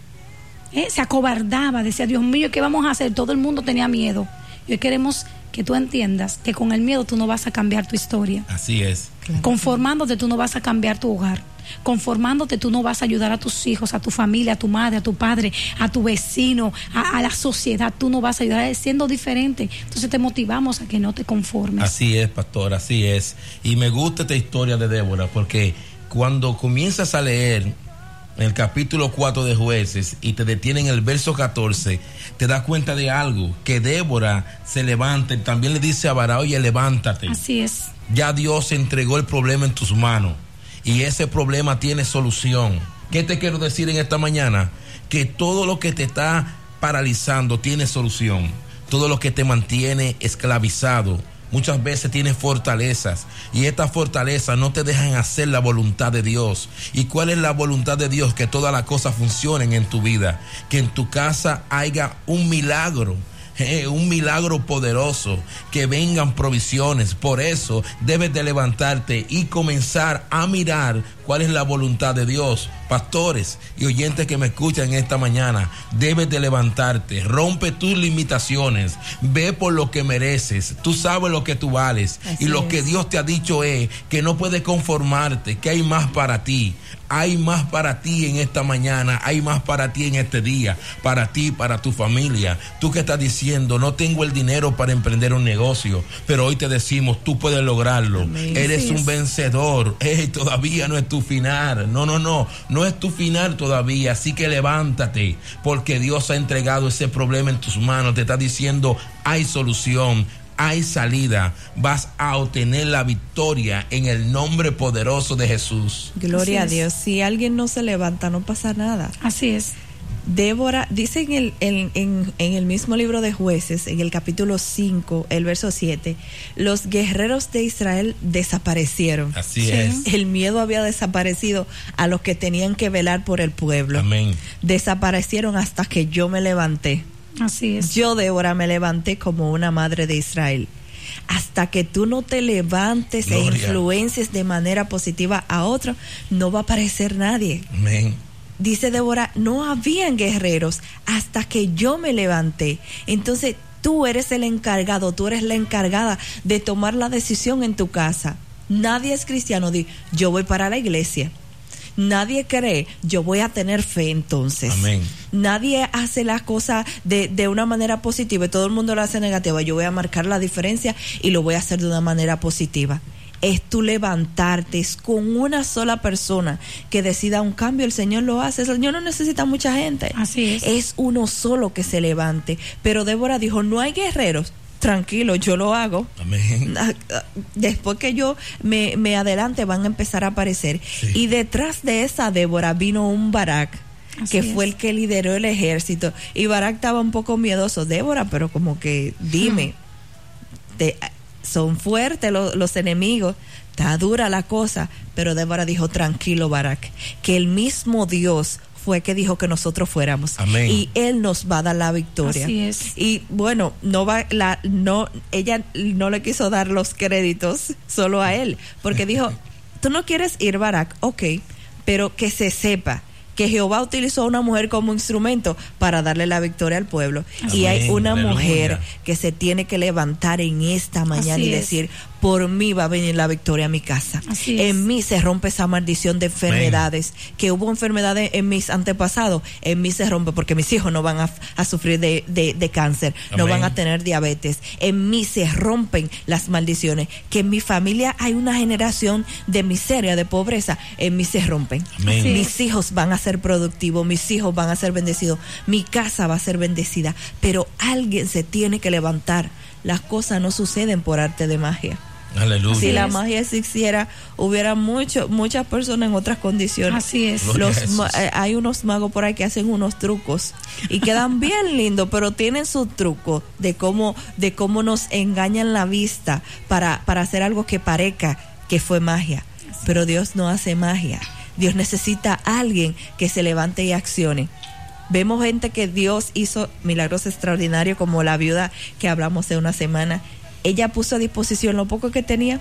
¿eh? se acobardaba, decía, Dios mío, ¿qué vamos a hacer? Todo el mundo tenía miedo. Y hoy queremos que tú entiendas que con el miedo tú no vas a cambiar tu historia. Así es. Conformándote tú no vas a cambiar tu hogar. Conformándote tú no vas a ayudar a tus hijos, a tu familia, a tu madre, a tu padre, a tu vecino, a, a la sociedad. Tú no vas a ayudar siendo diferente. Entonces te motivamos a que no te conformes. Así es, pastor, así es. Y me gusta esta historia de Débora porque cuando comienzas a leer el capítulo 4 de jueces y te detienen el verso 14, te das cuenta de algo, que Débora se levanta y también le dice a Bará, oye, levántate. Así es. Ya Dios entregó el problema en tus manos y ese problema tiene solución. ¿Qué te quiero decir en esta mañana? Que todo lo que te está paralizando tiene solución. Todo lo que te mantiene esclavizado muchas veces tienes fortalezas y estas fortalezas no te dejan hacer la voluntad de Dios. ¿Y cuál es la voluntad de Dios? Que todas las cosas funcionen en tu vida, que en tu casa haya un milagro. eh, un milagro poderoso, que vengan provisiones. Por eso debes de levantarte y comenzar a mirar cuál es la voluntad de Dios. Pastores y oyentes que me escuchan esta mañana, debes de levantarte, rompe tus limitaciones, ve por lo que mereces, tú sabes lo que tú vales Así y lo es. que Dios te ha dicho es que no puedes conformarte, que hay más para ti. Hay más para ti en esta mañana, hay más para ti en este día, para ti, para tu familia. Tú que estás diciendo, no tengo el dinero para emprender un negocio, pero hoy te decimos, tú puedes lograrlo. Amén. Eres un vencedor. <laughs> Ey, todavía no es tu final. No, no, no. No es tu final todavía. Así que levántate, porque Dios ha entregado ese problema en tus manos. Te está diciendo, hay solución. Hay salida, vas a obtener la victoria en el nombre poderoso de Jesús. Gloria a. Dios. Si alguien no se levanta, no pasa nada. Así es. Débora, dice en el, en, en- en el mismo libro de jueces, en el capítulo 5, el verso 7, los guerreros de Israel desaparecieron. Así Sí. es. El miedo había desaparecido a los que tenían que velar por el pueblo. Amén. Desaparecieron hasta que yo me levanté. Así es. Yo, Débora, me levanté como una madre de Israel. Hasta que tú no te levantes e influencies de manera positiva a otro, no va a aparecer nadie. Amén. Dice Débora, no habían guerreros hasta que yo me levanté. Entonces tú eres el encargado, tú eres la encargada de tomar la decisión en tu casa. Nadie es cristiano, di, yo voy para la iglesia. Nadie cree, yo voy a tener fe entonces. Amén. Nadie hace las cosas de, de una manera positiva y todo el mundo lo hace negativa. Yo voy a marcar la diferencia y lo voy a hacer de una manera positiva. Es tú levantarte, es con una sola persona que decida un cambio. El Señor lo hace. El Señor no necesita mucha gente. Así es. Es uno solo que se levante. Pero Débora dijo, no hay guerreros. Tranquilo, yo lo hago. Amén. Ah, ah, Después que yo me, me adelante van a empezar a aparecer. Sí. Y detrás de esa Débora vino un Barak, Así que fue es. el que lideró el ejército. Y Barak estaba un poco miedoso. Débora, pero como que dime, te- son fuertes los, los enemigos, está dura la cosa. Pero Débora dijo, tranquilo Barak, que el mismo Dios fue que dijo que nosotros fuéramos. Amén. Y Él nos va a dar la victoria. Así es. Y bueno, no va la no ella no le quiso dar los créditos solo a él, porque dijo, "Tú no quieres ir Barak, ok, pero que se sepa que Jehová utilizó a una mujer como instrumento para darle la victoria al pueblo. Y hay una aleluya. mujer que se tiene que levantar en esta mañana Así y es. Por mí va a venir la victoria a mi casa. Así es. en mí se rompe esa maldición de enfermedades, que hubo enfermedades en mis antepasados, en mí se rompe porque mis hijos no van a, a sufrir de, de- de cáncer, no van a tener diabetes, en mí se rompen las maldiciones, que en mi familia hay una generación de miseria, de pobreza, en mí se rompen. Mis hijos van a ser productivos, mis hijos van a ser bendecidos, mi casa va a ser bendecida, pero alguien se tiene que levantar. Las cosas no suceden por arte de magia. Aleluya. Si la magia existiera, hubiera mucho, muchas personas en otras condiciones. Así es. Los eh, hay unos magos por ahí que hacen unos trucos y quedan <laughs> bien lindos, pero tienen su truco de cómo, de cómo nos engañan la vista para, para hacer algo que parezca que fue magia. Pero Dios no hace magia. Dios necesita a alguien que se levante y accione. Vemos gente que Dios hizo milagros extraordinarios, como la viuda que hablamos hace una semana. Ella puso a disposición lo poco que tenía.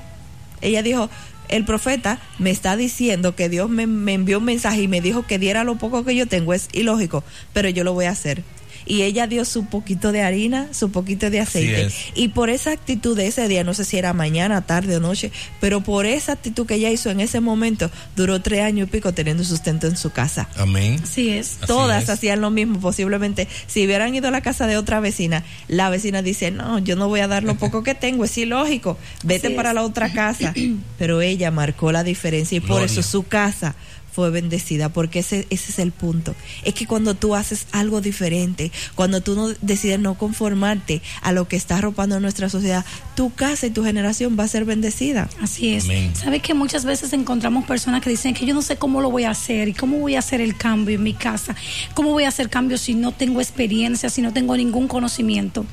Ella dijo, el profeta me está diciendo que Dios me, me envió un mensaje y me dijo que diera lo poco que yo tengo. Es ilógico, pero yo lo voy a hacer. Y ella dio su poquito de harina, su poquito de aceite. Y por esa actitud de ese día, no sé si era mañana, tarde o noche, pero por esa actitud que ella hizo en ese momento, duró tres años y pico teniendo sustento en su casa. Amén. Así es. Así Todas es. hacían lo mismo, posiblemente. Si hubieran ido a la casa de otra vecina, la vecina dice, no, yo no voy a dar lo poco que tengo, es ilógico, vete Así para es. la otra casa. <clears throat> Pero ella marcó la diferencia y por eso su casa fue bendecida, porque ese, ese es el punto. Es que cuando tú haces algo diferente, cuando tú no decides no conformarte a lo que está arropando nuestra sociedad, tu casa y tu generación va a ser bendecida. Así es. Amén. ¿Sabes que muchas veces encontramos personas que dicen que yo no sé cómo lo voy a hacer y cómo voy a hacer el cambio en mi casa? ¿Cómo voy a hacer cambio si no tengo experiencia, si no tengo ningún conocimiento?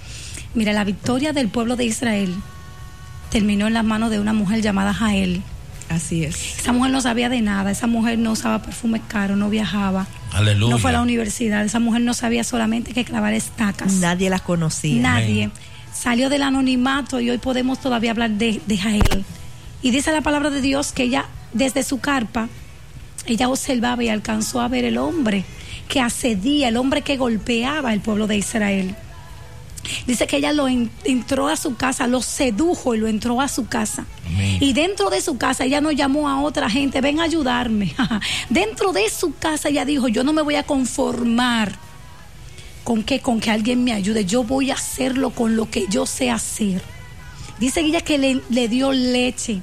Mira, la victoria del pueblo de Israel terminó en las manos de una mujer llamada Jael. Así es. Esa mujer no sabía de nada, esa mujer no usaba perfumes caros, no viajaba, Aleluya. no fue a la universidad, esa mujer no sabía solamente que clavar estacas. Nadie la conocía. Nadie. Amén. Salió del anonimato y hoy podemos todavía hablar de, de Jael. Y dice la palabra de Dios que ella, desde su carpa, ella observaba y alcanzó a ver el hombre que asedía, el hombre que golpeaba al pueblo de Israel. Dice que ella lo en- entró a su casa, lo sedujo y lo entró a su casa. Amén. Y dentro de su casa ella no llamó a otra gente, ven a ayudarme. <laughs> dentro de su casa ella dijo, yo no me voy a conformar con que, con que alguien me ayude, yo voy a hacerlo con lo que yo sé hacer. Dice ella que le, le dio leche.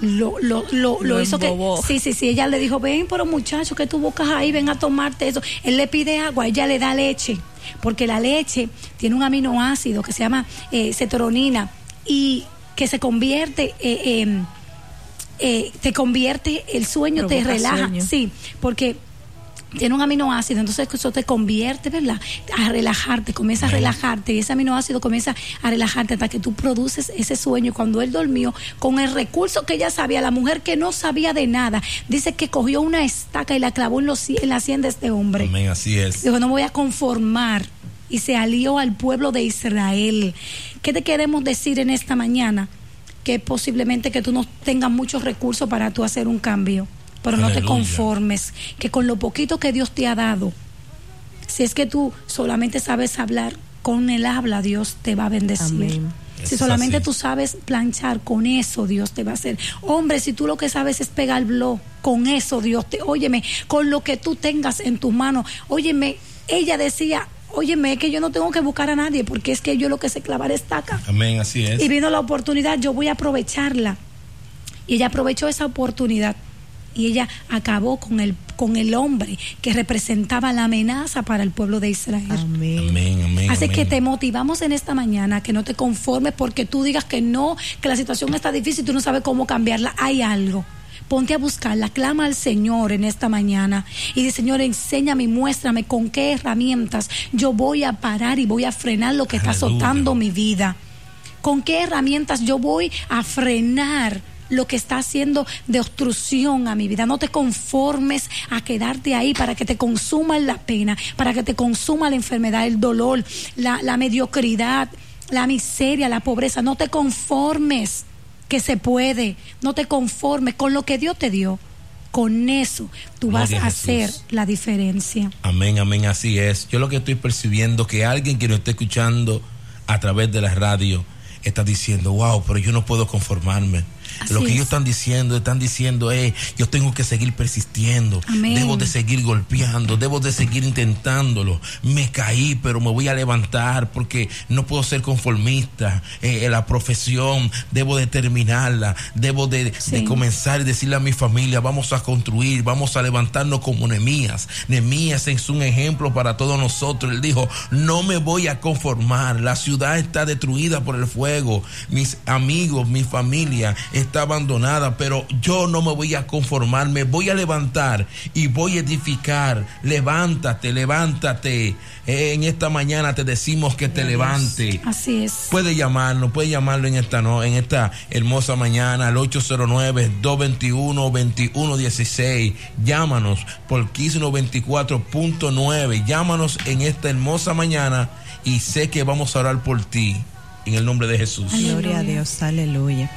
Lo, lo, lo, lo hizo que. Sí, sí, sí. Ella le dijo, ven, pero muchacho, que tu boca ahí, ven a tomarte eso. Él le pide agua, ella le da leche. Porque la leche tiene un aminoácido que se llama eh, cetoronina y que se convierte. eh, em, eh, te convierte el sueño, te relaja. sueño. Sí, porque tiene un aminoácido, entonces eso te convierte, ¿verdad? A relajarte, comienza a relajarte y ese aminoácido comienza a relajarte hasta que tú produces ese sueño. Cuando él dormió, con el recurso que ella sabía, la mujer que no sabía de nada, dice que cogió una estaca y la clavó en, los, en la sien de este hombre. Amén, así es. Dijo, no me voy a conformar. Y se alió al pueblo de Israel. ¿Qué te queremos decir en esta mañana? Que posiblemente que tú no tengas muchos recursos para tú hacer un cambio. Pero no te conformes. Que con lo poquito que Dios te ha dado, si es que tú solamente sabes hablar con el habla, Dios te va a bendecir. Amén. Si Es solamente así. tú sabes planchar, con eso Dios te va a hacer. Hombre, si tú lo que sabes es pegar blog, con eso Dios te, óyeme, con lo que tú tengas en tus manos, óyeme, ella decía, óyeme, es que yo no tengo que buscar a nadie, porque es que yo lo que sé clavar estaca. Amén, así es. Y vino la oportunidad, yo voy a aprovecharla. Y ella aprovechó esa oportunidad y ella acabó con el con el hombre que representaba la amenaza para el pueblo de Israel. Amén. Amén, amén. Así amén. que te motivamos en esta mañana que no te conformes porque tú digas que no, que la situación está difícil y tú no sabes cómo cambiarla. Hay algo. Ponte a buscarla, clama al Señor en esta mañana y dice, Señor, enséñame y muéstrame con qué herramientas yo voy a parar y voy a frenar lo que está azotando mi vida. ¿Con qué herramientas yo voy a frenar lo que está haciendo de obstrucción a mi vida? No te conformes a quedarte ahí para que te consuma la pena, para que te consuma la enfermedad, el dolor, la, la mediocridad, la miseria, la pobreza. No te conformes que se puede. No te conformes con lo que Dios te dio. Con eso tú vas a hacer la diferencia. Amén, amén, así es. Yo lo que estoy percibiendo que alguien que nos esté escuchando a través de la radio está diciendo, wow, pero yo no puedo conformarme. Así lo que es. ellos están diciendo, están diciendo, eh, yo tengo que seguir persistiendo, Amén. debo de seguir golpeando, debo de seguir intentándolo. Me caí, pero me voy a levantar porque no puedo ser conformista. Eh, en la profesión debo de terminarla, debo de, comenzar y decirle a mi familia, vamos a construir, vamos a levantarnos como Nemías. Nemías es un ejemplo para todos nosotros. Él dijo, no me voy a conformar, la ciudad está destruida por el fuego, mis amigos, mi familia está abandonada, pero yo no me voy a conformar, me voy a levantar y voy a edificar. Levántate, levántate. Eh, en esta mañana te decimos que te levante. Así es. Puede llamarnos, puede llamarlo en esta no, en esta hermosa mañana al 809-221-2116. Llámanos por Kiss 94.9. Llámanos en esta hermosa mañana y sé que vamos a orar por ti en el nombre de Jesús. Gloria a Dios, aleluya.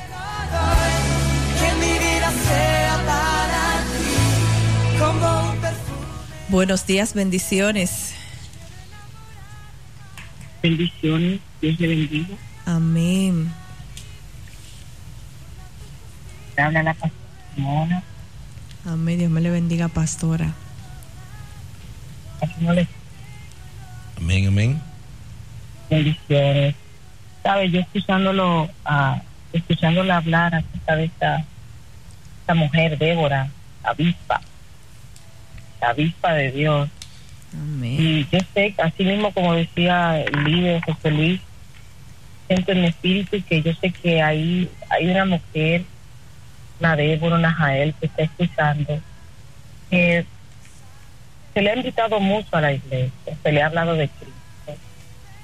Que mi vida sea para ti como un perfume. Buenos días, bendiciones. Bendiciones, Dios le bendiga. Amén. Habla la pastora. Amén. Dios me le bendiga, pastora. Amén, amén. bendiciones. Sabes, yo escuchándolo, ah, escuchándola hablar acerca de esta, esta mujer, Débora, avispa, la avispa de Dios. Amén. Y yo sé, así mismo como decía el líder José Luis, siento en mi espíritu que yo sé que ahí hay una mujer, una Débora, una Jael que está escuchando, que se le ha invitado mucho a la iglesia, se le ha hablado de Cristo.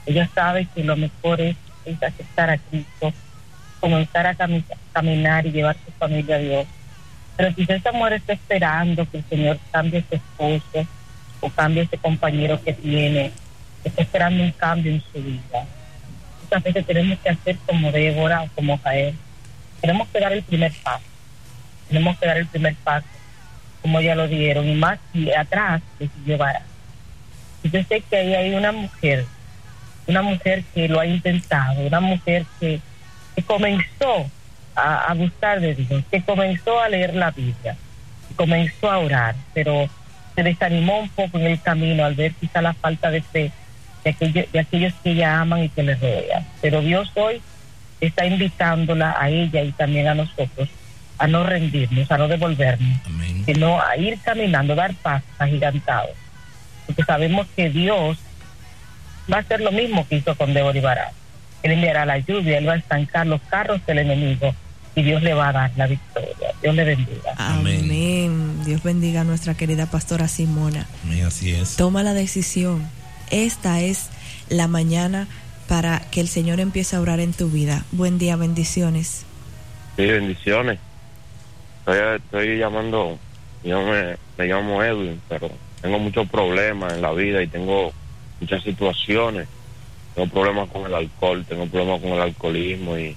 Ella sabe que lo mejor es, es aceptar a Cristo, comenzar a cami- caminar y llevar su familia a Dios. Pero quizás esta mujer está esperando que el Señor cambie su esposo o cambie ese compañero que tiene, está esperando un cambio en su vida. Muchas veces tenemos que hacer como Débora o como Jael. Tenemos que dar el primer paso. Tenemos que dar el primer paso, como ya lo dieron, y más y atrás les llevará. Yo sé que ahí hay una mujer, una mujer que lo ha intentado, una mujer que, que comenzó a, a buscar de Dios, que comenzó a leer la Biblia, que comenzó a orar, pero se desanimó un poco en el camino al ver quizá la falta de fe de, aquello- de aquellos que ella aman y que le rodean. Pero Dios hoy está invitándola a ella y también a nosotros a no rendirnos, a no devolvernos, Amén. sino a ir caminando, dar pasos agigantados. Porque sabemos que Dios va a hacer lo mismo que hizo con Débora y Barak. Él enviará la lluvia, Él va a estancar los carros del enemigo y Dios le va a dar la victoria. Dios le bendiga. Amén. Amén. Dios bendiga a nuestra querida pastora Simona. Amén, así es. Toma la decisión. Esta es la mañana para que el Señor empiece a orar en tu vida. Buen día, bendiciones. Sí, bendiciones. Estoy, estoy llamando, yo me, me llamo Edwin, pero tengo muchos problemas en la vida y tengo muchas situaciones. Tengo problemas con el alcohol, tengo problemas con el alcoholismo y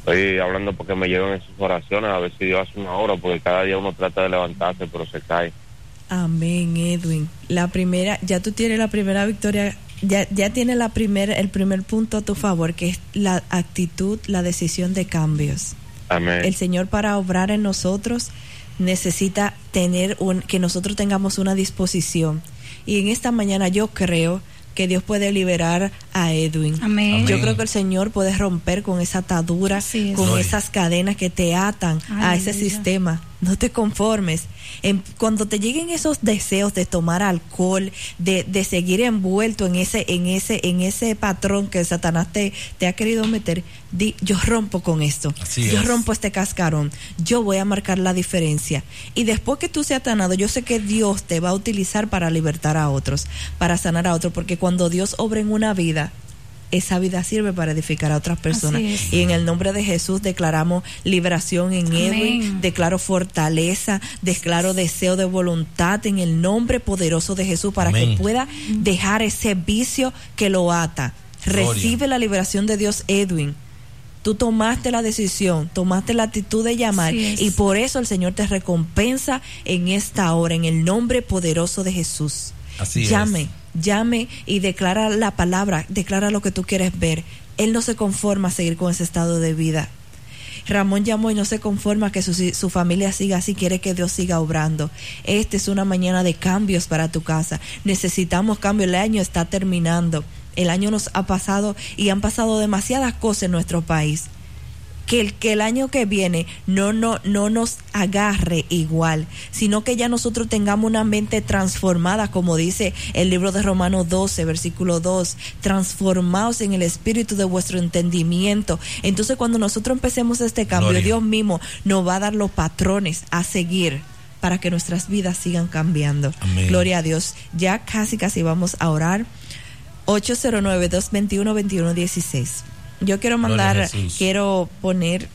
estoy hablando porque me lleven en sus oraciones a ver si Dios hace una obra, porque cada día uno trata de levantarse, pero se cae. Amén, Edwin. La primera, ya tú tienes la primera victoria, ya, ya tienes la primer, el primer punto a tu favor, que es la actitud, la decisión de cambios. Amén. El Señor para obrar en nosotros necesita tener un, que nosotros tengamos una disposición. Y en esta mañana yo creo que Dios puede liberar a Edwin. Amén. Yo creo que el Señor puede romper con esa atadura, es. con esas cadenas que te atan a ese sistema. No te conformes. En- cuando te lleguen esos deseos de tomar alcohol, de, de seguir envuelto en ese, en ese, en ese patrón que Satanás te, te ha querido meter, di, yo rompo con esto. Así yo es. rompo este cascarón. Yo voy a marcar la diferencia. Y después que tú seas sanado, yo sé que Dios te va a utilizar para libertar a otros, para sanar a otros, porque cuando Dios obra en una vida, esa vida sirve para edificar a otras personas. Y en el nombre de Jesús declaramos liberación en Amén. Edwin, declaro fortaleza, declaro deseo de voluntad en el nombre poderoso de Jesús para Amén. que pueda dejar ese vicio que lo ata. Gloria. Recibe la liberación de Dios, Edwin. Tú tomaste la decisión, tomaste la actitud de llamar y por eso el Señor te recompensa en esta hora, en el nombre poderoso de Jesús. Así es. Llame, y declara la palabra, declara lo que tú quieres ver. Él no se conforma a seguir con ese estado de vida. Ramón llamó y no se conforma que su, su familia siga así, quiere que Dios siga obrando. Esta es una mañana de cambios para tu casa. Necesitamos cambio, el año está terminando. El año nos ha pasado y han pasado demasiadas cosas en nuestro país que el, que el año que viene no, no, no nos agarre igual, sino que ya nosotros tengamos una mente transformada, como dice el libro de Romanos 12, versículo 2, transformados en el espíritu de vuestro entendimiento. Entonces cuando nosotros empecemos este cambio, Gloria. Dios mismo nos va a dar los patrones a seguir para que nuestras vidas sigan cambiando. Amén. Gloria a Dios. Ya casi, casi vamos a orar. 809-221-2116. Yo quiero mandar, quiero poner,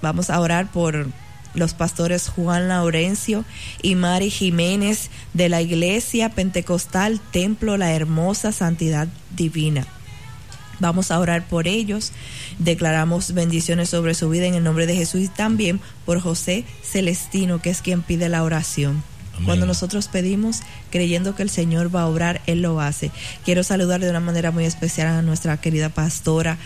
vamos a orar por los pastores Juan Laurencio y Mari Jiménez de la Iglesia Pentecostal Templo La Hermosa Santidad Divina. Vamos a orar por ellos. Declaramos bendiciones sobre su vida en el nombre de Jesús y también por José Celestino, que es quien pide la oración. Amén. Cuando nosotros pedimos creyendo que el Señor va a obrar, Él lo hace. Quiero saludar de una manera muy especial a nuestra querida pastora.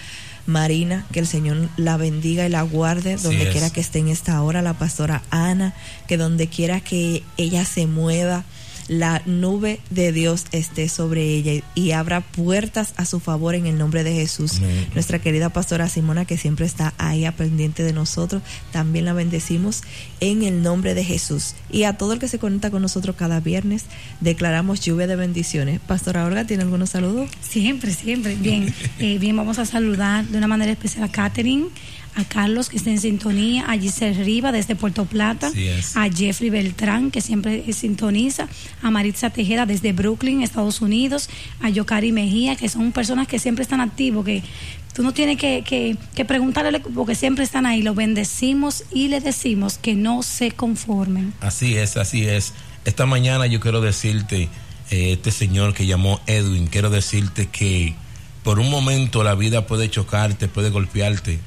Marina, que el Señor la bendiga y la guarde donde quiera que esté en esta hora, la pastora Ana, que donde quiera que ella se mueva, la nube de Dios esté sobre ella y, y abra puertas a su favor en el nombre de Jesús. Amén. Nuestra querida pastora Simona, que siempre está ahí a pendiente de nosotros, también la bendecimos en el nombre de Jesús. Y a todo el que se conecta con nosotros cada viernes, declaramos lluvia de bendiciones. Pastora Olga, ¿tiene algunos saludos? Siempre, siempre. Bien, <laughs> eh, bien, vamos a saludar de una manera especial a Catherine, a Carlos, que está en sintonía, a Giselle Riva desde Puerto Plata, a Jeffrey Beltrán, que siempre sintoniza, a Maritza Tejeda desde Brooklyn, Estados Unidos, a Yocari Mejía, que son personas que siempre están activos, que tú no tienes que, que, que preguntarle porque siempre están ahí. Los bendecimos y le decimos que no se conformen. Así es, así es. Esta mañana yo quiero decirte, eh, este señor que llamó Edwin, quiero decirte que por un momento la vida puede chocarte, puede golpearte,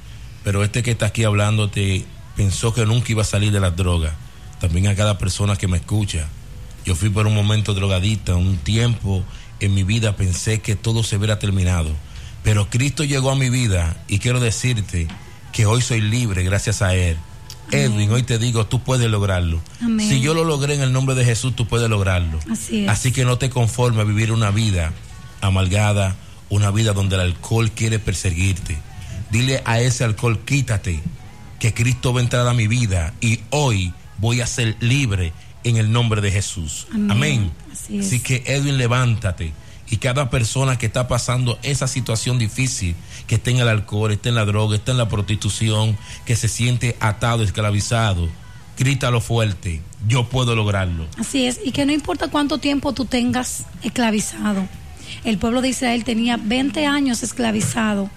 pero este que está aquí hablándote pensó que nunca iba a salir de las drogas. También a cada persona que me escucha. Yo fui por un momento drogadita, un tiempo en mi vida pensé que todo se hubiera terminado. Pero Cristo llegó a mi vida y quiero decirte que hoy soy libre gracias a Él. Edwin, hoy te digo, tú puedes lograrlo. Amén. Si yo lo logré en el nombre de Jesús, tú puedes lograrlo. Así es. Así que no te conformes a vivir una vida amalgada, una vida donde el alcohol quiere perseguirte. Dile a ese alcohol, quítate, que Cristo va a entrar a mi vida y hoy voy a ser libre en el nombre de Jesús. Amén. Amén. Así es. Así que Edwin, levántate. Y cada persona que está pasando esa situación difícil, que esté en el alcohol, esté en la droga, esté en la prostitución, que se siente atado, esclavizado, grítalo fuerte. Yo puedo lograrlo. Así es, y que no importa cuánto tiempo tú tengas esclavizado. El pueblo de Israel tenía 20 años esclavizado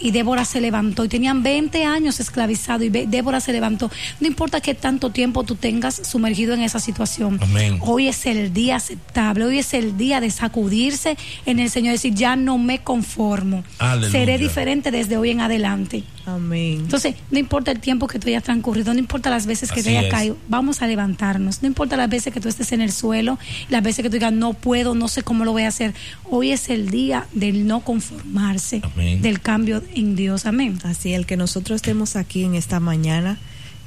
y Débora se levantó y tenían 20 años esclavizado y Débora se levantó. No importa qué tanto tiempo tú tengas sumergido en esa situación. Amén. Hoy es el día aceptable, hoy es el día de sacudirse en el Señor, decir, ya no me conformo. Aleluya. Seré diferente desde hoy en adelante. Amén. Entonces, no importa el tiempo que tú hayas transcurrido, no importa las veces que Así te hayas es. caído, vamos a levantarnos. No importa las veces que tú estés en el suelo, las veces que tú digas, no puedo, no sé cómo lo voy a hacer. Hoy es el día del no conformarse, Amén. del cambio en Dios. Amén. Así, el que nosotros estemos aquí en esta mañana,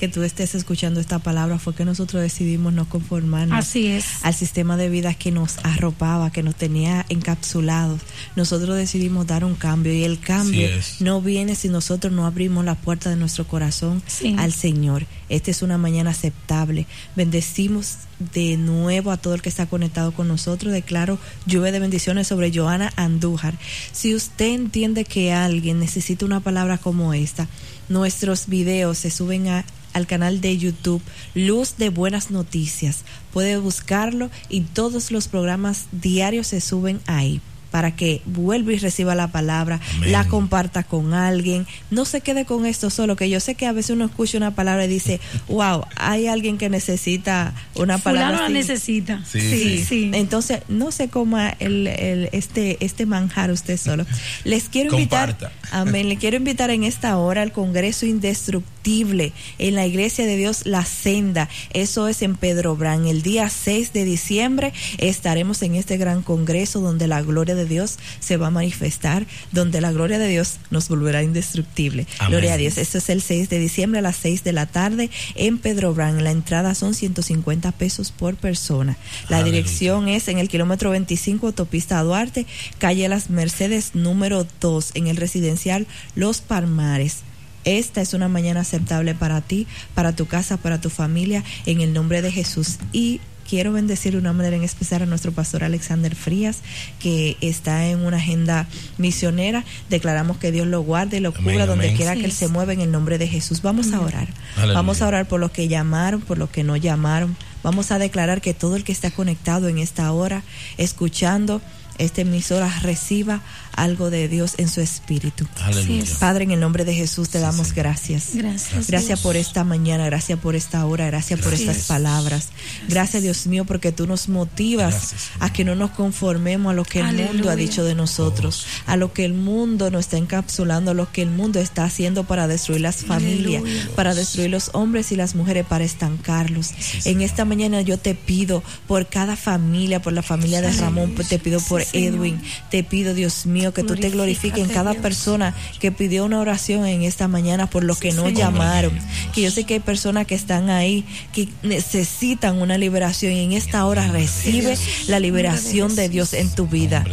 que tú estés escuchando esta palabra, fue que nosotros decidimos no conformarnos Así es. al sistema de vida que nos arropaba, que nos tenía encapsulados. Nosotros decidimos dar un cambio y el cambio no viene si nosotros no abrimos la puerta de nuestro corazón Sí. al Señor. Esta es una mañana aceptable. Bendecimos de nuevo a todo el que está conectado con nosotros. Declaro lluvia de bendiciones sobre Joana Andújar. Si usted entiende que alguien necesita una palabra como esta, nuestros videos se suben a al canal de YouTube Luz de Buenas Noticias. Puede buscarlo y todos los programas diarios se suben ahí para que vuelva y reciba la palabra, Amén. la comparta con alguien. No se quede con esto solo, que yo sé que a veces uno escucha una palabra y dice, <laughs> wow, hay alguien que necesita una palabra. Fulano la así". necesita. Sí, sí. sí. sí. Entonces, no se coma el, el- este, este manjar usted solo. <laughs> Les quiero invitar, Comparta. amén, le <laughs> quiero invitar en esta hora al Congreso Indestructible en la Iglesia de Dios La Senda. Eso es en Pedro Brán. El día 6 de diciembre estaremos en este gran congreso donde la gloria de Dios se va a manifestar, donde la gloria de Dios nos volverá indestructible. Amén. Gloria a Dios. Esto es el 6 de diciembre a las 6 de la tarde en Pedro Brán. La entrada son 150 pesos por persona. La Aleluya. dirección es en el kilómetro 25 autopista Duarte, calle Las Mercedes número 2 en el residencial Los Palmares. Esta es una mañana aceptable para ti, para tu casa, para tu familia, en el nombre de Jesús. Y quiero bendecir de una manera en especial a nuestro pastor Alexander Frías, que está en una agenda misionera. Declaramos que Dios lo guarde y lo cubra donde quiera Sí, que él se mueva en el nombre de Jesús. Vamos a orar. Aleluya. Vamos a orar por los que llamaron, por los que no llamaron. Vamos a declarar que todo el que está conectado en esta hora, escuchando, esta emisora reciba algo de Dios en su espíritu. Aleluya. Padre, en el nombre de Jesús te damos gracias. Gracias. Gracias Dios. por esta mañana, gracias por esta hora, gracias por estas palabras. Gracias Dios mío porque tú nos motivas Gracias, a que no nos conformemos a lo que el mundo ha dicho de nosotros, a lo que el mundo nos está encapsulando, a lo que el mundo está haciendo para destruir las familias, Aleluya. para destruir los hombres y las mujeres, para estancarlos. en esta mañana yo te pido por cada familia, por la familia de Ramón, te pido por Sí, Señor. Edwin, te pido Dios mío que tú te glorifiques en cada persona que pidió una oración en esta mañana por los que no Señor. llamaron. Que yo sé que hay personas que están ahí que necesitan una liberación y en esta hora recibe la liberación de Dios en tu vida.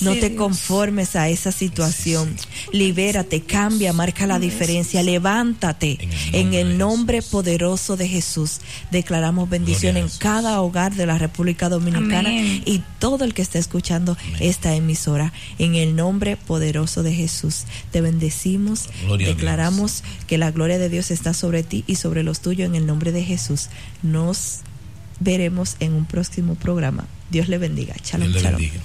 No te conformes a esa situación. Libérate, cambia, marca la diferencia. Levántate en el nombre poderoso de Jesús. Declaramos bendición en cada hogar de la República Dominicana Amén. y todo el que está escuchando esta emisora. En el nombre poderoso de Jesús. Te bendecimos. Gloria Declaramos que la gloria de Dios está sobre ti y sobre los tuyos en el nombre de Jesús. Nos veremos en un próximo programa. Dios le bendiga. Dios Shalom, le shalom. bendiga.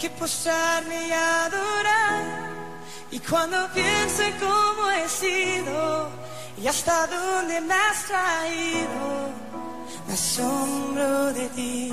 que postrarme y adorar. Y cuando pienso en cómo he sido y hasta dónde me has traído, me asombro de ti.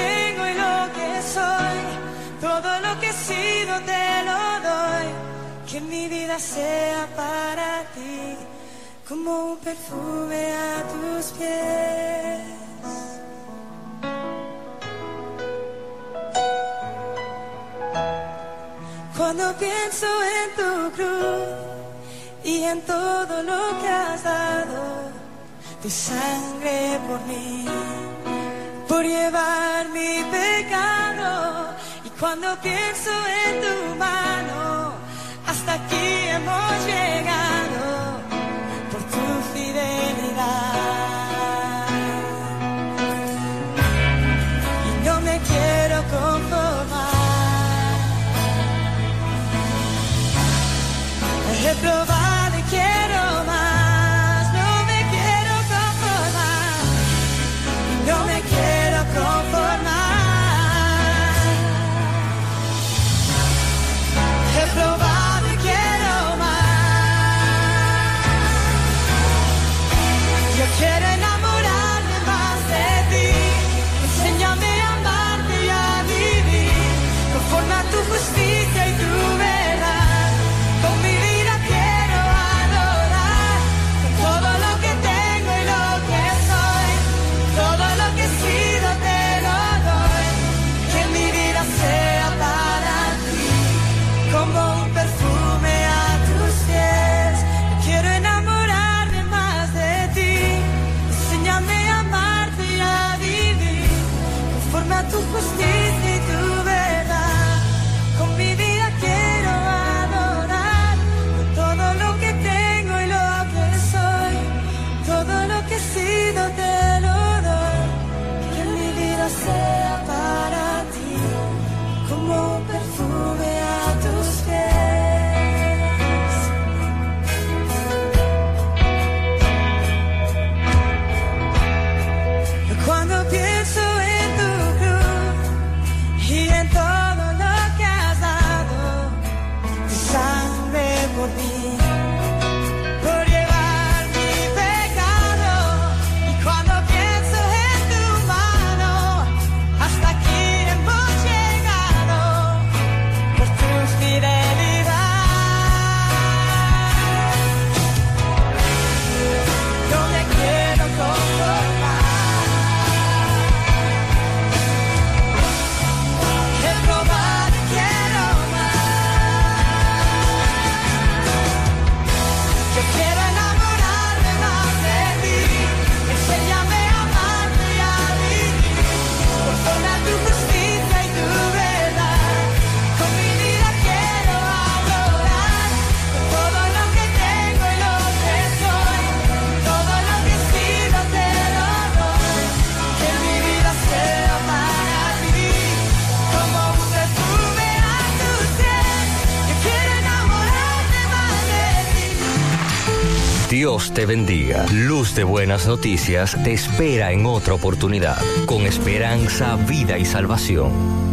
Todo lo que he sido te lo doy. Que mi vida sea para ti como un perfume a tus pies. Cuando pienso en tu cruz y en todo lo que has dado, tu sangre por mí, por llevar mi pecado. Cuando pienso en tu mano, hasta aquí hemos llegado por tu fidelidad. Y no me quiero conformar. He te bendiga. Luz de Buenas Noticias te espera en otra oportunidad, con esperanza, vida y salvación.